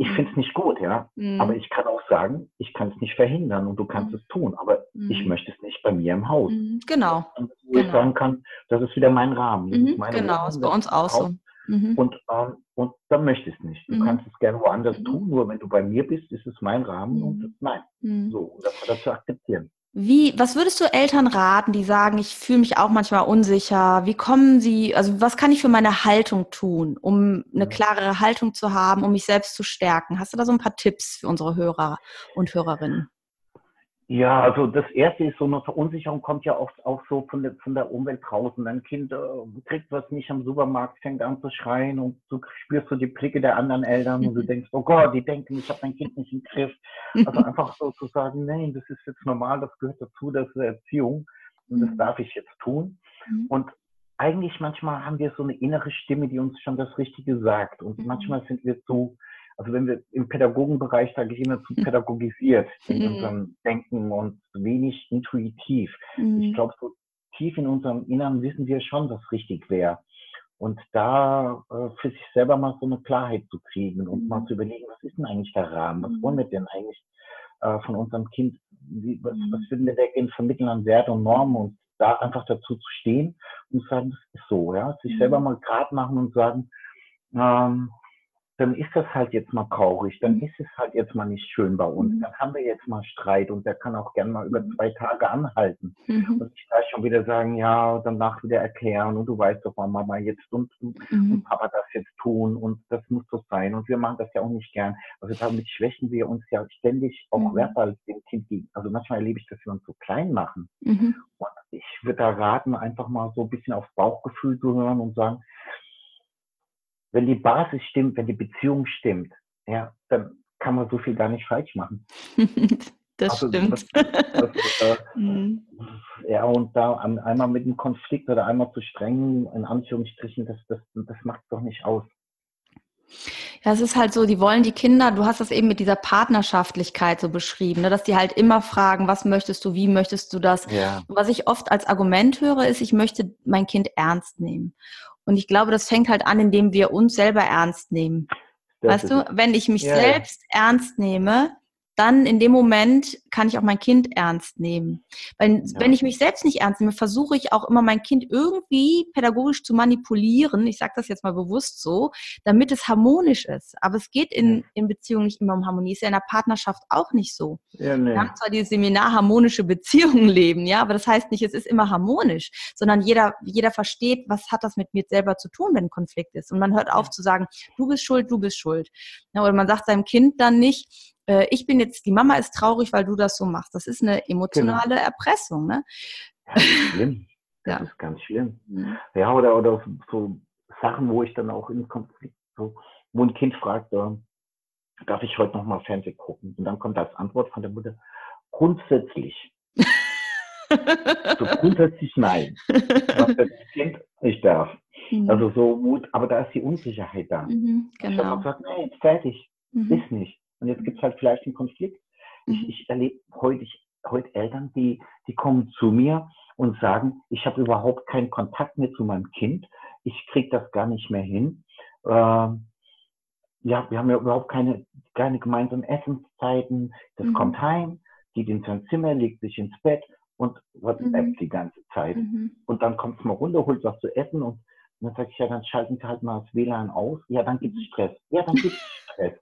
ich finde es nicht gut, ja. Mhm. Aber ich kann auch sagen, ich kann es nicht verhindern und du kannst mhm. es tun, aber mhm. ich möchte es nicht bei mir im Haus. Mhm. Genau. Und wo genau. ich sagen kann, das ist wieder mein Rahmen. Mhm. genau, ist bei uns auch so. Mhm. Und, ähm, und dann möchte ich es nicht. Du kannst es gerne woanders tun, nur wenn du bei mir bist, ist es mein Rahmen und nein. So, und das, das zu akzeptieren. Wie, was würdest du Eltern raten, die sagen, ich fühle mich auch manchmal unsicher? Wie kommen sie, also was kann ich für meine Haltung tun, um eine klarere Haltung zu haben, um mich selbst zu stärken? Hast du da so ein paar Tipps für unsere Hörer und Hörerinnen? Ja, also das erste ist so eine Verunsicherung kommt ja oft auch so von der, von der Umwelt draußen. Dein Kind äh, kriegt was nicht am Supermarkt, fängt an zu schreien und du spürst so die Blicke der anderen Eltern und du denkst, oh Gott, die denken, ich habe mein Kind nicht im Griff. Also einfach so zu sagen, nein, das ist jetzt normal, das gehört dazu, das ist Erziehung und das mhm. darf ich jetzt tun. Mhm. Und eigentlich manchmal haben wir so eine innere Stimme, die uns schon das Richtige sagt. Und mhm. manchmal sind wir so also wenn wir im Pädagogenbereich, sage ich immer, zu pädagogisiert in mhm. unserem Denken und wenig intuitiv. Mhm. Ich glaube, so tief in unserem Inneren wissen wir schon, was richtig wäre. Und da äh, für sich selber mal so eine Klarheit zu kriegen und mhm. mal zu überlegen, was ist denn eigentlich der Rahmen? Was wollen wir denn eigentlich äh, von unserem Kind? Wie, was, was würden wir denn vermitteln an Werte und Normen und da einfach dazu zu stehen und sagen, das ist so, ja, sich selber mal grad machen und sagen, ähm, dann ist das halt jetzt mal traurig, dann ist es halt jetzt mal nicht schön bei uns, mhm. dann haben wir jetzt mal Streit und der kann auch gern mal über mhm. zwei Tage anhalten. Mhm. Und ich gleich schon wieder sagen, ja, danach wieder erklären und du weißt doch, warum Mama jetzt und, mhm. und Papa das jetzt tun und das muss so sein und wir machen das ja auch nicht gern. Also damit schwächen wir uns ja ständig auch mhm. verbal dem Kind gegen. Also manchmal erlebe ich, dass wir uns so klein machen. Und ich würde da raten, einfach mal so ein bisschen aufs Bauchgefühl zu hören und sagen, wenn die Basis stimmt, wenn die Beziehung stimmt, ja, dann kann man so viel gar nicht falsch machen. das also, stimmt. Das, das, äh, mhm. Ja, und da einmal mit einem Konflikt oder einmal zu streng, in Anführungsstrichen, das, das, das macht doch nicht aus. Ja, es ist halt so, die wollen die Kinder, du hast das eben mit dieser Partnerschaftlichkeit so beschrieben, ne, dass die halt immer fragen, was möchtest du, wie möchtest du das? Ja. Und was ich oft als Argument höre, ist, ich möchte mein Kind ernst nehmen. Und ich glaube, das fängt halt an, indem wir uns selber ernst nehmen. Das weißt du, wenn ich mich ja, selbst ernst nehme, dann in dem Moment kann ich auch mein Kind ernst nehmen. Weil ja. wenn ich mich selbst nicht ernst nehme, versuche ich auch immer mein Kind irgendwie pädagogisch zu manipulieren. Ich sage das jetzt mal bewusst so, damit es harmonisch ist. Aber es geht in, in Beziehungen nicht immer um Harmonie. Ist ja in der Partnerschaft auch nicht so. Ja, nee. Wir haben zwar dieses Seminar harmonische Beziehungen leben, ja, aber das heißt nicht, es ist immer harmonisch, sondern jeder, jeder versteht, was hat das mit mir selber zu tun, wenn ein Konflikt ist. Und man hört auf zu sagen, du bist schuld, du bist schuld. Ja, oder man sagt seinem Kind dann nicht, äh, ich bin jetzt, die Mama ist traurig, weil du das so machst. Das ist eine emotionale genau. Erpressung. Ne? Ja, schlimm. Das ja. ist ganz schlimm. Mhm. Ja, oder, oder so Sachen, wo ich dann auch in Konflikt so, wo ein Kind fragt, äh, darf ich heute noch mal Fernsehen gucken? Und dann kommt als Antwort von der Mutter, grundsätzlich. so grundsätzlich nein. Was das Kind nicht darf. Mhm. Also so Mut, aber da ist die Unsicherheit da. Mhm, genau. Ich habe gesagt, nee, fertig, mhm. ist nicht. Und jetzt gibt es halt vielleicht einen Konflikt. Ich, mhm. ich erlebe heute, ich, heute Eltern, die, die kommen zu mir und sagen, ich habe überhaupt keinen Kontakt mehr zu meinem Kind. Ich kriege das gar nicht mehr hin. Ähm, ja, wir haben ja überhaupt keine, keine gemeinsamen Essenszeiten. Das mhm. kommt heim, geht in sein Zimmer, legt sich ins Bett und WhatsApp mhm. die ganze Zeit. Mhm. Und dann kommt es mal runter, holt was zu essen und dann sage ich, ja, dann schalten Sie halt mal das WLAN aus. Ja, dann gibt es mhm. Stress. Ja, dann gibt es Stress.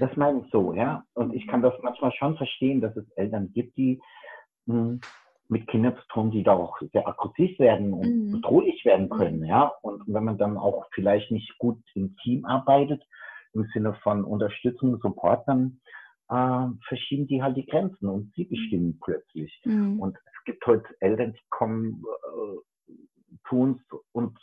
Das meine ich so, ja. Und ich kann das manchmal schon verstehen, dass es Eltern gibt, die mh, hm, mit Kindern zu tun, die da auch sehr aggressiv werden und mhm. bedrohlich werden können, ja. Und wenn man dann auch vielleicht nicht gut im Team arbeitet, im Sinne von Unterstützung, Support, dann äh, verschieben die halt die Grenzen und sie bestimmen plötzlich. Mhm. Und es gibt heute Eltern, die kommen äh, zu uns und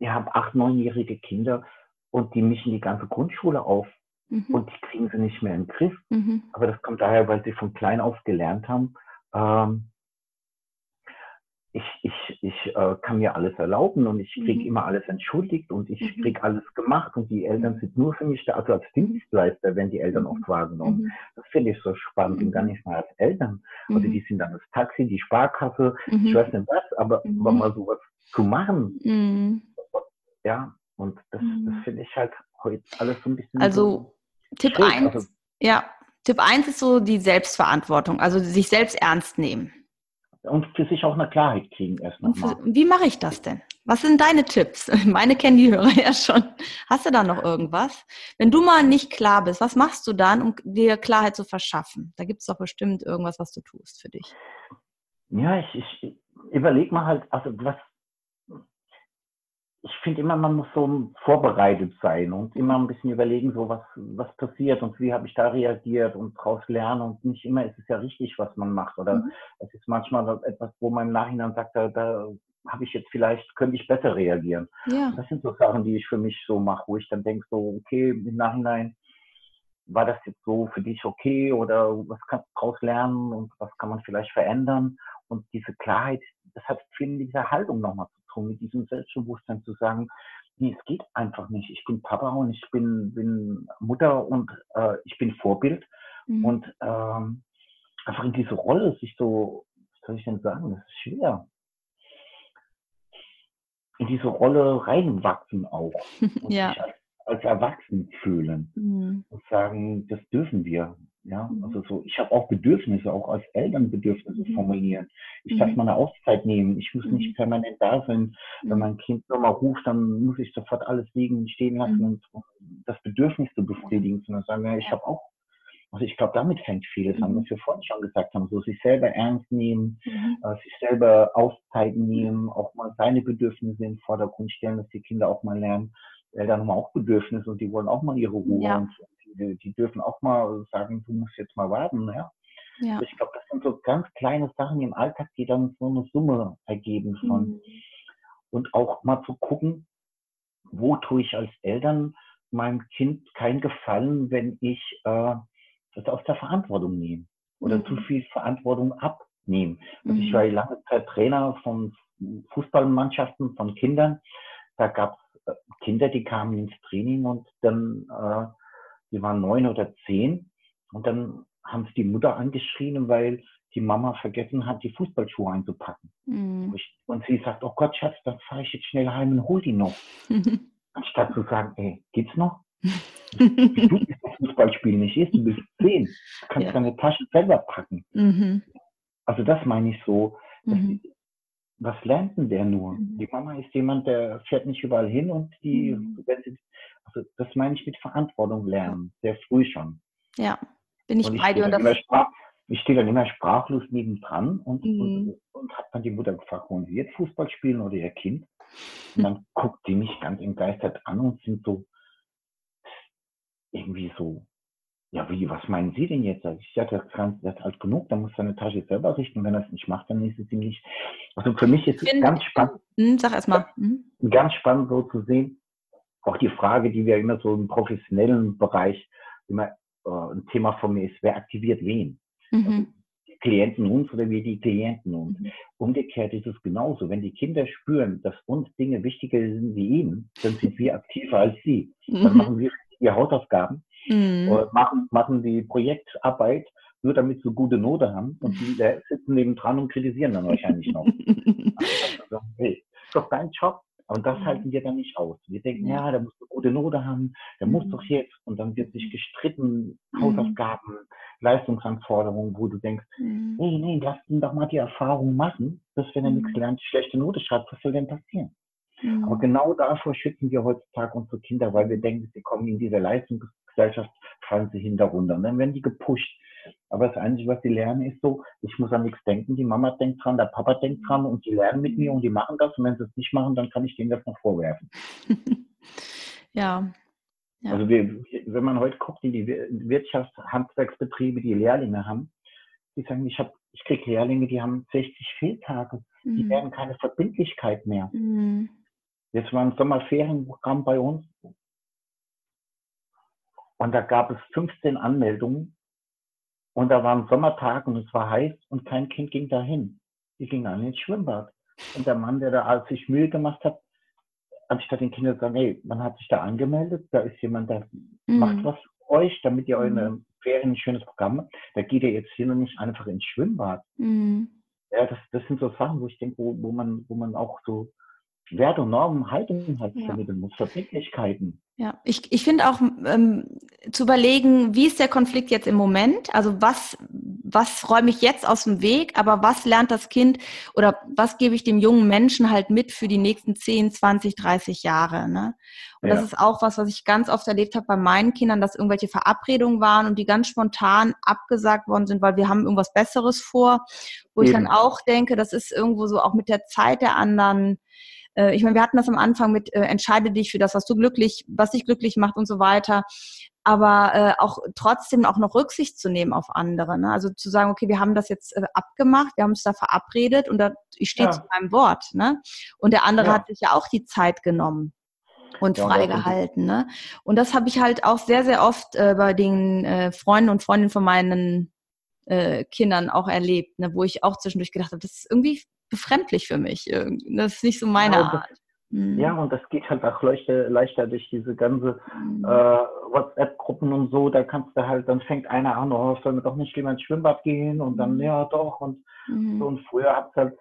wir haben acht, neunjährige Kinder und die mischen die ganze Grundschule auf mhm. und die kriegen sie nicht mehr in den Griff. Mhm. Aber das kommt daher, weil sie von klein auf gelernt haben, ähm, ich, ich, ich äh, kann mir alles erlauben und ich kriege mhm. immer alles entschuldigt und ich mhm. kriege alles gemacht und die Eltern sind nur für mich da, also als Dienstleister werden die Eltern oft wahrgenommen. Mhm. Das finde ich so spannend und gar nicht mal als Eltern. Also die sind dann das Taxi, die Sparkasse, ich weiß nicht was, aber, aber mal sowas zu machen, ja, und das, das finde ich halt heute alles so ein bisschen. Also so Tipp 1, also, ja, Tipp 1 ist so die Selbstverantwortung, also sich selbst ernst nehmen und für sich auch eine Klarheit kriegen erst nochmal. Wie mache ich das denn? Was sind deine Tipps? Meine kennen die Hörer ja schon. Hast du da noch irgendwas? Wenn du mal nicht klar bist, was machst du dann, um dir Klarheit zu verschaffen? Da gibt es doch bestimmt irgendwas, was du tust für dich. Ja, ich, ich überlege mal halt, also was, ich finde immer, man muss so vorbereitet sein und immer ein bisschen überlegen, so was, was passiert und wie habe ich da reagiert und daraus lernen und nicht immer ist es ja richtig, was man macht oder mhm. es ist manchmal etwas, wo man im Nachhinein sagt, da, da habe ich jetzt vielleicht, könnte ich besser reagieren. Ja. Das sind so Sachen, die ich für mich so mache, wo ich dann denke, so, okay, im Nachhinein war das jetzt so für dich okay oder was kannst du daraus lernen und was kann man vielleicht verändern und diese Klarheit, das hat viel mit dieser Haltung nochmal zu tun, mit diesem Selbstbewusstsein zu sagen, nee, es geht einfach nicht. Ich bin Papa und ich bin, bin Mutter und äh, ich bin Vorbild. Mhm. Und ähm, einfach in diese Rolle sich so, was soll ich denn sagen, das ist schwer. In diese Rolle reinwachsen auch. Und ja. sich als, als Erwachsen fühlen. Mhm. Und sagen, das dürfen wir. Ja, mhm. also so, ich habe auch Bedürfnisse, auch als Eltern Bedürfnisse mhm. formulieren. Ich darf mhm. mal eine Auszeit nehmen. Ich muss nicht permanent da sein. Wenn mein Kind nochmal ruft, dann muss ich sofort alles liegen, stehen lassen und das Bedürfnis zu befriedigen, sondern sagen, ja, ich habe auch, also ich glaube, damit fängt vieles an, was wir vorhin schon gesagt haben, so sich selber ernst nehmen, äh, sich selber Auszeiten nehmen, auch mal seine Bedürfnisse in den Vordergrund stellen, dass die Kinder auch mal lernen, Eltern haben auch Bedürfnisse und die wollen auch mal ihre Ruhe ja. und die, die, dürfen auch mal sagen, du musst jetzt mal warten. Ja? ja. Ich glaube, das sind so ganz kleine Sachen im Alltag, die dann so eine Summe ergeben von. Mhm. Und auch mal zu gucken, wo tue ich als Eltern meinem Kind keinen Gefallen, wenn ich äh, das aus der Verantwortung nehme oder mhm. zu viel Verantwortung abnehme. Also mhm. ich war lange Zeit Trainer von Fußballmannschaften von Kindern. Da gab es äh, Kinder, die kamen ins Training und dann äh, die waren neun oder zehn. Und dann haben sie die Mutter angeschrien, weil die Mama vergessen hat, die Fußballschuhe einzupacken. Mhm. Und sie sagt, oh Gott, Schatz, dann fahre ich jetzt schnell heim und hol die noch. Anstatt zu sagen, ey, geht's noch? du bist das Fußballspiel nicht ist, du bist zehn. Du kannst ja. deine Tasche selber packen. Mhm. Also das meine ich so. Mhm. Was lernt denn der nur? Mhm. Die Mama ist jemand, der fährt nicht überall hin und die, mhm. wenn sie also das meine ich mit Verantwortung lernen, sehr früh schon. Ja, bin ich, ich bei dir. ich stehe dann immer sprachlos nebendran und, mhm. und, und habe dann die Mutter gefragt, wollen Sie jetzt Fußball spielen oder Ihr Kind? Und dann guckt die mich ganz entgeistert an und sind so irgendwie so, ja, wie, was meinen Sie denn jetzt? Ich sage, das ist alt genug, dann muss seine Tasche selber richten. Wenn er es nicht macht, dann ist es ihm nicht. Also für mich ist es ganz spannend. Hm, sag erst mal. Ganz spannend so zu sehen, auch die Frage, die wir immer so im professionellen Bereich immer äh, ein Thema von mir ist, wer aktiviert wen? Mhm. Also die Klienten uns oder wir die Klienten uns. Mhm. Umgekehrt ist es genauso. Wenn die Kinder spüren, dass uns Dinge wichtiger sind wie ihnen, dann sind wir aktiver als sie. Mhm. Dann machen wir ihre Hausaufgaben, mhm. machen, machen die Projektarbeit nur damit sie gute Note haben und die sitzen nebendran und kritisieren dann wahrscheinlich noch. also, hey, ist doch dein Job. Und das mhm. halten wir dann nicht aus. Wir denken, ja, der muss eine gute Note haben, der mhm. muss doch jetzt. Und dann wird sich gestritten, mhm. Hausaufgaben, Leistungsanforderungen, wo du denkst, mhm. nee, nee, lass ihn doch mal die Erfahrung machen, dass wenn er nichts mhm. lernt, schlechte Note schreibt, was soll denn passieren? Aber genau davor schützen wir heutzutage unsere Kinder, weil wir denken, sie kommen in diese Leistungsgesellschaft, fallen sie hinterunter. Und dann werden die gepusht. Aber das Einzige, was sie lernen, ist so, ich muss an nichts denken, die Mama denkt dran, der Papa denkt dran und die lernen mit mir und die machen das. Und wenn sie es nicht machen, dann kann ich denen das noch vorwerfen. ja. ja. Also wir, wenn man heute guckt in die Wirtschafts-, Handwerksbetriebe, die Lehrlinge haben, die sagen, ich habe, ich kriege Lehrlinge, die haben 60 Fehltage, mhm. die werden keine Verbindlichkeit mehr. Mhm. Jetzt war ein Sommerferienprogramm bei uns und da gab es 15 Anmeldungen und da war ein Sommertag und es war heiß und kein Kind ging dahin. Die gingen alle ins Schwimmbad. Und der Mann, der da sich Mühe gemacht hat, anstatt den Kindern zu sagen, hey, man hat sich da angemeldet, da ist jemand, der mhm. macht was für euch, damit ihr eure mhm. Ferien ein schönes Programm habt, da geht ihr jetzt hier und nicht einfach ins Schwimmbad. Mhm. Ja, das, das sind so Sachen, wo ich denke, wo, wo man, wo man auch so Werte und Normen, Haltungen halt ja. vermitteln muss, Verbindlichkeiten. Ja, ich, ich finde auch ähm, zu überlegen, wie ist der Konflikt jetzt im Moment? Also was, was räume ich jetzt aus dem Weg, aber was lernt das Kind oder was gebe ich dem jungen Menschen halt mit für die nächsten 10, 20, 30 Jahre? Ne? Und ja. das ist auch was, was ich ganz oft erlebt habe bei meinen Kindern, dass irgendwelche Verabredungen waren und die ganz spontan abgesagt worden sind, weil wir haben irgendwas Besseres vor, wo Eben. ich dann auch denke, das ist irgendwo so auch mit der Zeit der anderen äh, ich meine, wir hatten das am Anfang mit äh, entscheide dich für das, was du glücklich, was dich glücklich macht und so weiter. Aber äh, auch trotzdem auch noch Rücksicht zu nehmen auf andere. Ne? Also zu sagen, okay, wir haben das jetzt äh, abgemacht, wir haben uns da verabredet und da, ich stehe ja. zu meinem Wort. Ne? Und der andere ja. hat sich ja auch die Zeit genommen und ja, freigehalten. Ne? Und das habe ich halt auch sehr, sehr oft äh, bei den äh, Freunden und Freundinnen von meinen äh, Kindern auch erlebt, ne? wo ich auch zwischendurch gedacht habe, das ist irgendwie befremdlich für mich. Das ist nicht so meine ja, Art. Mhm. Ja, und das geht halt auch leichter, leichter durch diese ganze mhm. äh, WhatsApp-Gruppen und so. Da kannst du halt, dann fängt einer an, oh, soll mir doch nicht lieber ins Schwimmbad gehen und dann, mhm. ja doch. Und, mhm. so, und früher hat es halt,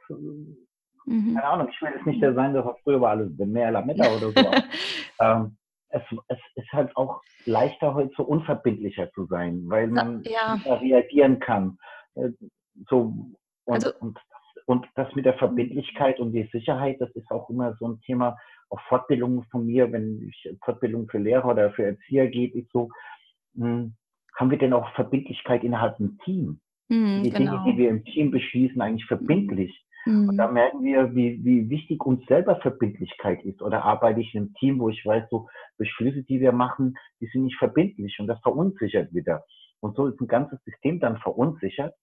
mhm. keine Ahnung, ich will jetzt nicht der sein, dass früher war alles mehr Lametta oder so. ähm, es, es ist halt auch leichter heute so unverbindlicher zu sein, weil man ja. reagieren kann. Äh, so, und, also, und und das mit der Verbindlichkeit und die Sicherheit, das ist auch immer so ein Thema, auch Fortbildungen von mir, wenn ich Fortbildung für Lehrer oder für Erzieher gebe, ist so, mh, hm, haben wir denn auch Verbindlichkeit innerhalb dem Team? Mm, die genau. Dinge, die wir im Team beschließen, eigentlich verbindlich. Mm. Und da merken wir, wie, wie wichtig uns selber Verbindlichkeit ist. Oder arbeite ich in einem Team, wo ich weiß, so Beschlüsse, die wir machen, die sind nicht verbindlich und das verunsichert wieder. Und so ist ein ganzes System dann verunsichert.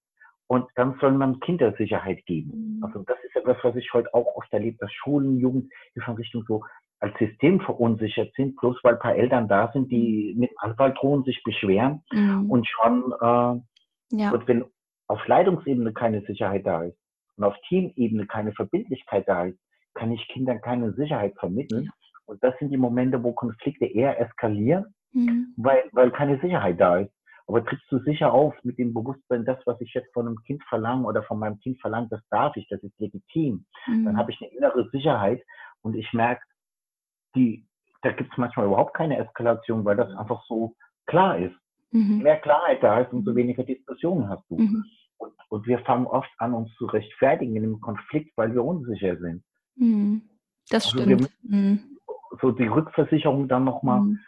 Und dann soll man Kindersicherheit geben. Mhm. Also das ist etwas, was ich heute auch oft erlebe, dass Schulen, Jugendhilfeinrichtungen so als System verunsichert sind, bloß weil ein paar Eltern da sind, die mhm. mit Anwalt drohen, sich beschweren mhm. und schon, äh, ja. und wenn auf Leitungsebene keine Sicherheit da ist und auf Teamebene keine Verbindlichkeit da ist, kann ich Kindern keine Sicherheit vermitteln. Ja. Und das sind die Momente, wo Konflikte eher eskalieren, mhm. weil, weil keine Sicherheit da ist. Aber trittst du sicher auf mit dem Bewusstsein, das, was ich jetzt von einem Kind verlange oder von meinem Kind verlange, das darf ich, das ist legitim. Mhm. Dann habe ich eine innere Sicherheit und ich merke, die, da gibt es manchmal überhaupt keine Eskalation, weil das einfach so klar ist. Mhm. Mehr Klarheit da ist, umso weniger Diskussionen hast du. Mhm. Und, und, wir fangen oft an, uns zu rechtfertigen in einem Konflikt, weil wir unsicher sind. Mhm. Das also stimmt. Wir, mhm. so die Rückversicherung dann nochmal, mhm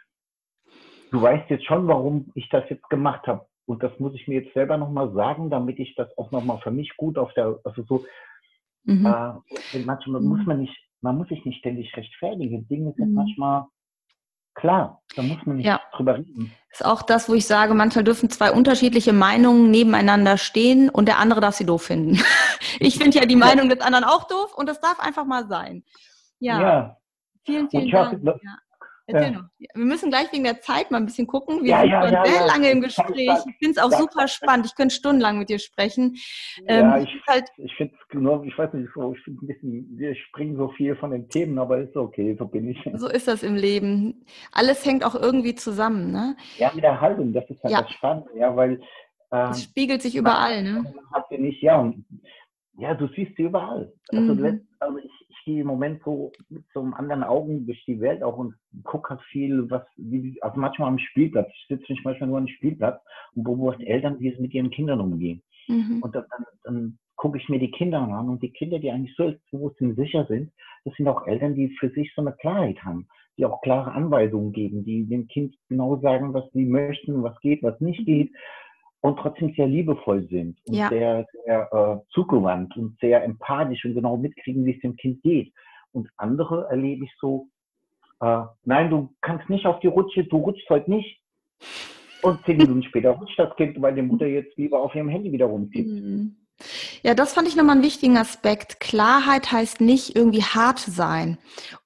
du weißt jetzt schon, warum ich das jetzt gemacht habe. Und das muss ich mir jetzt selber nochmal sagen, damit ich das auch nochmal für mich gut auf der, also so, mhm. äh, manchmal mhm. muss man nicht, man muss sich nicht ständig rechtfertigen. Dinge sind mhm. manchmal klar, da muss man nicht ja. drüber reden. Ist auch das, wo ich sage, manchmal dürfen zwei unterschiedliche Meinungen nebeneinander stehen und der andere darf sie doof finden. ich finde ja die Meinung des anderen auch doof und das darf einfach mal sein. Ja. ja. Vielen, vielen Dank. Ja. Erzähl ja. noch. Wir müssen gleich wegen der Zeit mal ein bisschen gucken. Wir ja, sind ja, schon sehr lange im Gespräch. Ich finde es auch super spannend. Ich könnte stundenlang mit dir sprechen. Ja, ähm, ich, halt, ich finde es nur, ich weiß nicht, so, ich ein bisschen, wir springen so viel von den Themen, aber ist okay, so bin ich. So ist das im Leben. Alles hängt auch irgendwie zusammen, ne? Ja, mit der Haltung, das ist halt das Spannende, ja, weil. Ähm, es spiegelt sich überall, ne? Hat sie nicht, ja, und ja, du siehst sie überall. Also, mhm. also ich, gehe im Moment so mit so einem anderen Augen durch die Welt auch und gucke halt viel, was, wie, also manchmal am Spielplatz. Ich sitze nicht manchmal nur am Spielplatz und beobachte Eltern, wie es mit ihren Kindern umgehen. Mhm. Und dann, dann, dann gucke ich mir die Kinder an und die Kinder, die eigentlich so selbstbewusst und sicher sind, das sind auch Eltern, die für sich so eine Klarheit haben, die auch klare Anweisungen geben, die dem Kind genau sagen, was sie möchten, was geht, was nicht geht und trotzdem sehr liebevoll sind und ja. sehr, sehr äh, zugewandt und sehr empathisch und genau mitkriegen, wie es dem Kind geht. Und andere erlebe ich so, äh, nein, du kannst nicht auf die Rutsche, du rutschst heute nicht. Und zehn Minuten später rutscht das Kind, weil die Mutter jetzt lieber auf ihrem Handy wieder rumtippt. Mhm. Ja, das fand ich nochmal einen wichtigen Aspekt. Klarheit heißt nicht irgendwie hart sein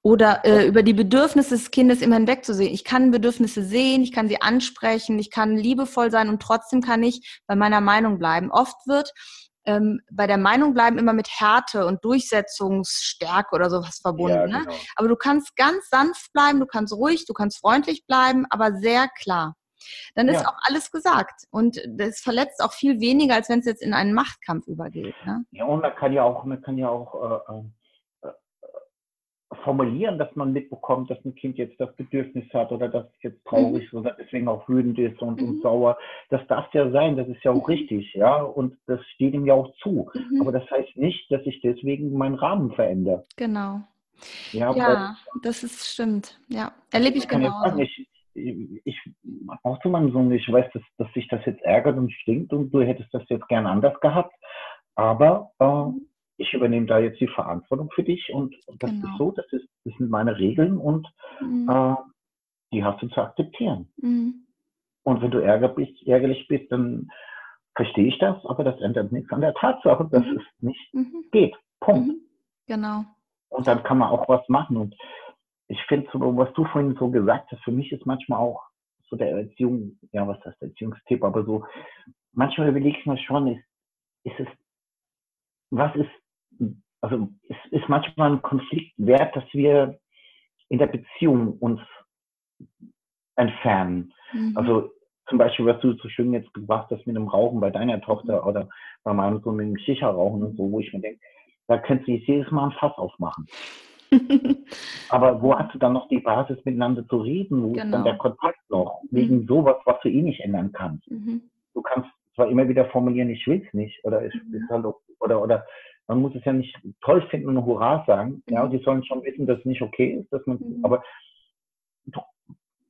oder äh, über die Bedürfnisse des Kindes immer hinwegzusehen. Ich kann Bedürfnisse sehen, ich kann sie ansprechen, ich kann liebevoll sein und trotzdem kann ich bei meiner Meinung bleiben. Oft wird ähm, bei der Meinung bleiben immer mit Härte und Durchsetzungsstärke oder sowas verbunden. Ja, ne? genau. ne? Aber du kannst ganz sanft bleiben, du kannst ruhig, du kannst freundlich bleiben, aber sehr klar dann ist ja. auch alles gesagt. Und das verletzt auch viel weniger, als wenn es jetzt in einen Machtkampf übergeht. Ne? Ja, und man kann ja auch, man kann ja auch äh, äh, formulieren, dass man mitbekommt, dass ein Kind jetzt das Bedürfnis hat oder dass es jetzt traurig mhm. oder deswegen auch wütend ist und, mhm. und sauer. Das darf ja sein, das ist ja auch mhm. richtig, ja, und das steht ihm ja auch zu. Mhm. Aber das heißt nicht, dass ich deswegen meinen Rahmen verändere. Genau. Ja, ja das ist stimmt. Ja, erlebe ich genau. Ich, ich auch zu meinem Sohn, ich weiß, dass, dass sich das jetzt ärgert und stinkt und du hättest das jetzt gern anders gehabt, aber äh, ich übernehme da jetzt die Verantwortung für dich und das genau. ist so, das, ist, das sind meine Regeln und mhm. äh, die hast du zu akzeptieren. Mhm. Und wenn du ärger bist, ärgerlich bist, dann verstehe ich das, aber das ändert nichts an der Tatsache, dass mhm. es nicht mhm. geht. Punkt. Mhm. Genau. Und dann kann man auch was machen. Und ich finde, so, was du vorhin so gesagt hast, für mich ist manchmal auch so der Erziehung, ja, was heißt Erziehungstipp, aber so, manchmal überlege ich mir schon, ist, ist es, was ist, also es ist manchmal ein Konflikt wert, dass wir in der Beziehung uns entfernen. Mhm. Also zum Beispiel, was du so schön jetzt gebracht hast mit dem Rauchen bei deiner Tochter oder bei meinem Sohn mit dem Schicherrauchen und so, wo ich mir denke, da könntest du jedes Mal ein Fass aufmachen. Aber wo hast du dann noch die Basis, miteinander zu reden? Wo genau. ist dann genau. der Kontakt noch? Wegen mhm. sowas, was du eh nicht ändern kannst. Mhm. Du kannst zwar immer wieder formulieren, ich will es nicht, oder ich mhm. halt, oder, oder man muss es ja nicht toll finden und Hurra sagen. Mhm. Ja, die sollen schon wissen, dass es nicht okay ist, dass man, mhm. aber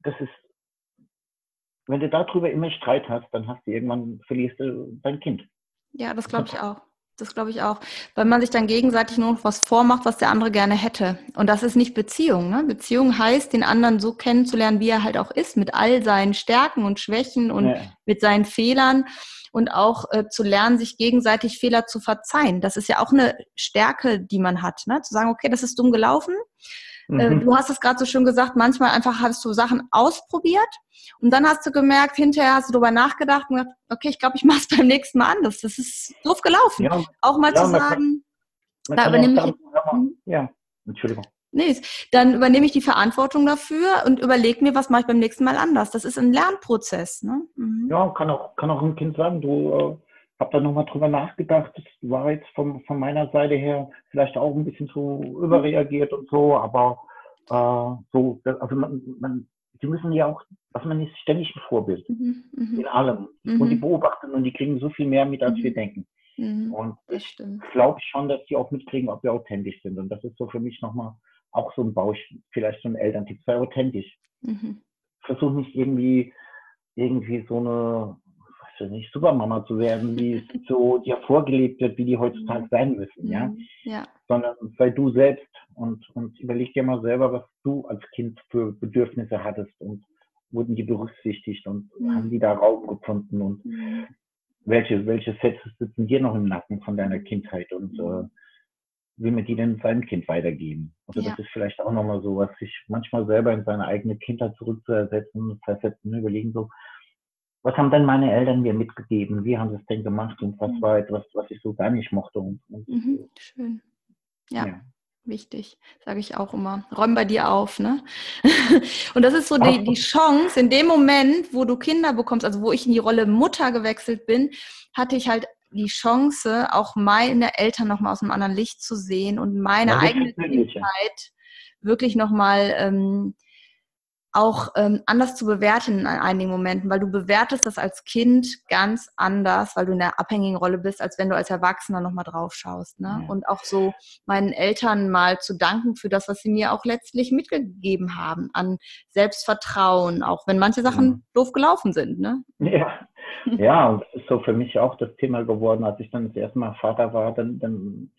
das ist, wenn du darüber immer Streit hast, dann hast du irgendwann, verlierst du dein Kind. Ja, das glaube ich auch. Das glaube ich auch. Weil man sich dann gegenseitig nur noch was vormacht, was der andere gerne hätte. Und das ist nicht Beziehung. Ne? Beziehung heißt, den anderen so kennenzulernen, wie er halt auch ist, mit all seinen Stärken und Schwächen und ja. mit seinen Fehlern. Und auch äh, zu lernen, sich gegenseitig Fehler zu verzeihen. Das ist ja auch eine Stärke, die man hat. Ne? Zu sagen, okay, das ist dumm gelaufen mhm. Du hast es gerade so schön gesagt, manchmal einfach hast du Sachen ausprobiert und dann hast du gemerkt, hinterher hast du darüber nachgedacht und gesagt, okay, ich glaube, ich mache es beim nächsten Mal anders. Das ist doof gelaufen. Ja. Auch mal ja, zu sagen, kann, da übernehme ich. Hm? Ja, Entschuldigung. Nee, dann übernehme ich die Verantwortung dafür und überlege mir, was mache ich beim nächsten Mal anders. Das ist ein Lernprozess. Ne? Mhm. Ja, kann auch, kann auch ein Kind sagen, du äh, hab da nochmal drüber nachgedacht. Das war jetzt von, von meiner Seite her vielleicht auch ein bisschen zu überreagiert und so, aber äh, so, also man, man, die müssen ja auch, also man ist ständig ein Vorbild mhm, mhm. in allem. Mhm. Und die beobachten und die kriegen so viel mehr mit, als wir mhm. denken. Mhm. Und ich glaube schon, dass die auch mitkriegen, ob wir authentisch sind. Und das ist so für mich nochmal auch so ein Bausch, vielleicht so ein Elterntipp, sei authentisch. Mhm. Versuch nicht irgendwie, irgendwie so eine weiß nicht, Supermama zu werden, wie es so dir vorgelebt wird, wie die heutzutage sein müssen, ja? Mhm. ja. Sondern sei du selbst und, und überleg dir mal selber, was du als Kind für Bedürfnisse hattest und wurden die berücksichtigt und mhm. haben die da Raum gefunden und mhm. welche, welche Sätze sitzen dir noch im Nacken von deiner Kindheit und mhm. äh, wie man die denn seinem Kind weitergeben? Also ja. das ist vielleicht auch nochmal so, was sich manchmal selber in seine eigene Kindheit zurückzuersetzen, versetzen, überlegen so, was haben denn meine Eltern mir mitgegeben? Wie haben sie es denn gemacht? Und was mhm. war etwas, was ich so gar nicht mochte? Und, und mhm, schön. Ja. ja. Wichtig, sage ich auch immer. Räum bei dir auf, ne? und das ist so die, die Chance, in dem Moment, wo du Kinder bekommst, also wo ich in die Rolle Mutter gewechselt bin, hatte ich halt die Chance, auch meine Eltern nochmal aus einem anderen Licht zu sehen und meine ja, eigene Kindheit wirklich nochmal ähm, auch ähm, anders zu bewerten in einigen Momenten, weil du bewertest das als Kind ganz anders, weil du in der abhängigen Rolle bist, als wenn du als Erwachsener nochmal drauf schaust. Ne? Ja. Und auch so meinen Eltern mal zu danken für das, was sie mir auch letztlich mitgegeben haben, an Selbstvertrauen, auch wenn manche Sachen ja. doof gelaufen sind. Ne? Ja, ja, und so für mich auch das Thema geworden, als ich dann das erste Mal Vater war, dann, dann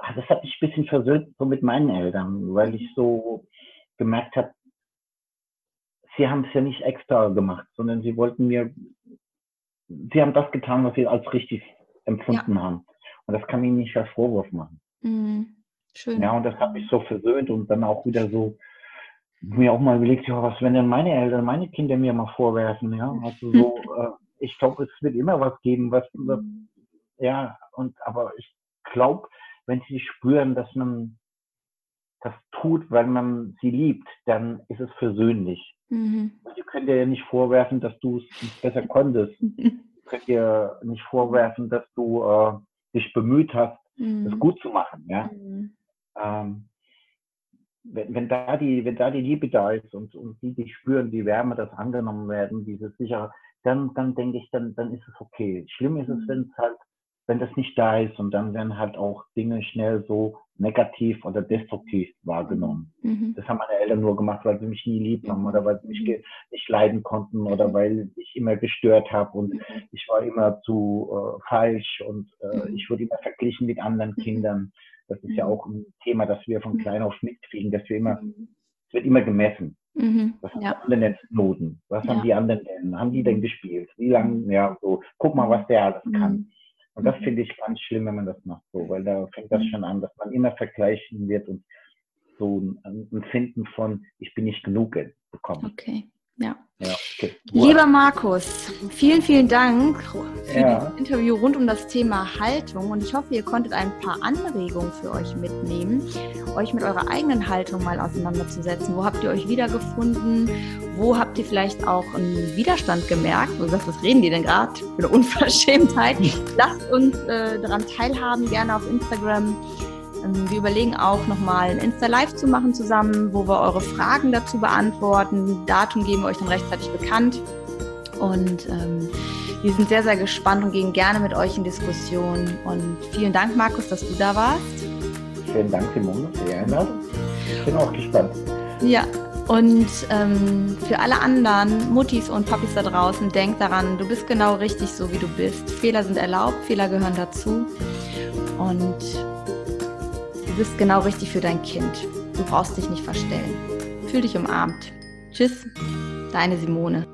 ah, das hat mich ein bisschen versöhnt so mit meinen Eltern, weil ich so gemerkt habe, sie haben es ja nicht extra gemacht, sondern sie wollten mir, sie haben das getan, was sie als richtig empfunden ja. haben. Und das kann mir nicht als Vorwurf machen. Mhm. Schön. Ja, und das hat mich so versöhnt und dann auch wieder so, mir auch mal überlegt, ja, was wenn denn meine Eltern, meine Kinder mir mal vorwerfen, ja, also so, äh, ich glaube, es wird immer was geben, was, was ja, und aber ich glaube, wenn sie spüren, dass man das tut, weil man sie liebt, dann ist es versöhnlich. Mhm. Sie können dir ja nicht vorwerfen, dass du es nicht besser konntest. Sie können dir nicht vorwerfen, dass du äh, dich bemüht hast, mhm. es gut zu machen, ja. Mhm. Ähm, wenn, wenn, da die, wenn da die Liebe da ist und, und die, die spüren, die Wärme, das angenommen werden, dieses sichere, dann, dann denke ich, dann, dann ist es okay. Schlimm ist es, mhm. wenn es halt, wenn das nicht da ist und dann werden halt auch Dinge schnell so negativ oder destruktiv wahrgenommen. Mhm. Das haben meine Eltern nur gemacht, weil sie mich nie lieb haben oder weil sie mich mhm. nicht leiden konnten oder weil ich immer gestört habe und mhm. ich war immer zu äh, falsch und äh, mhm. ich wurde immer verglichen mit anderen Kindern. Das ist ja auch ein Thema, das wir von klein auf mitkriegen, dass wir immer, es wird immer gemessen. Mhm, was haben ja. die anderen Noten? Was ja. haben die anderen denn? Haben die denn gespielt? Wie lange? Ja, so, guck mal, was der alles kann. Und das finde ich ganz schlimm, wenn man das macht so, weil da fängt das schon an, dass man immer vergleichen wird und so ein Empfinden von, ich bin nicht genug bekommt. Okay. Ja. ja okay. Lieber Markus, vielen, vielen Dank für ja. das Interview rund um das Thema Haltung und ich hoffe, ihr konntet ein paar Anregungen für euch mitnehmen, euch mit eurer eigenen Haltung mal auseinanderzusetzen. Wo habt ihr euch wiedergefunden? Wo habt ihr vielleicht auch einen Widerstand gemerkt? Wo sagt, was reden die denn gerade für eine Unverschämtheit? Lasst uns äh, daran teilhaben, gerne auf Instagram. Ähm, wir überlegen auch nochmal ein Insta-Live zu machen zusammen, wo wir eure Fragen dazu beantworten. Datum geben wir euch dann rechtzeitig bekannt. Und ähm, wir sind sehr, sehr gespannt und gehen gerne mit euch in Diskussion. Und vielen Dank, Markus, dass du da warst. Vielen Dank, Simone, für die Einladung. Ich bin auch gespannt. Ja, und ähm, für alle anderen Muttis und Papis da draußen, denkt daran, du bist genau richtig so, wie du bist. Fehler sind erlaubt, Fehler gehören dazu. Und Du bist genau richtig für dein Kind. Du brauchst dich nicht verstellen. Fühl dich umarmt. Tschüss, deine Simone.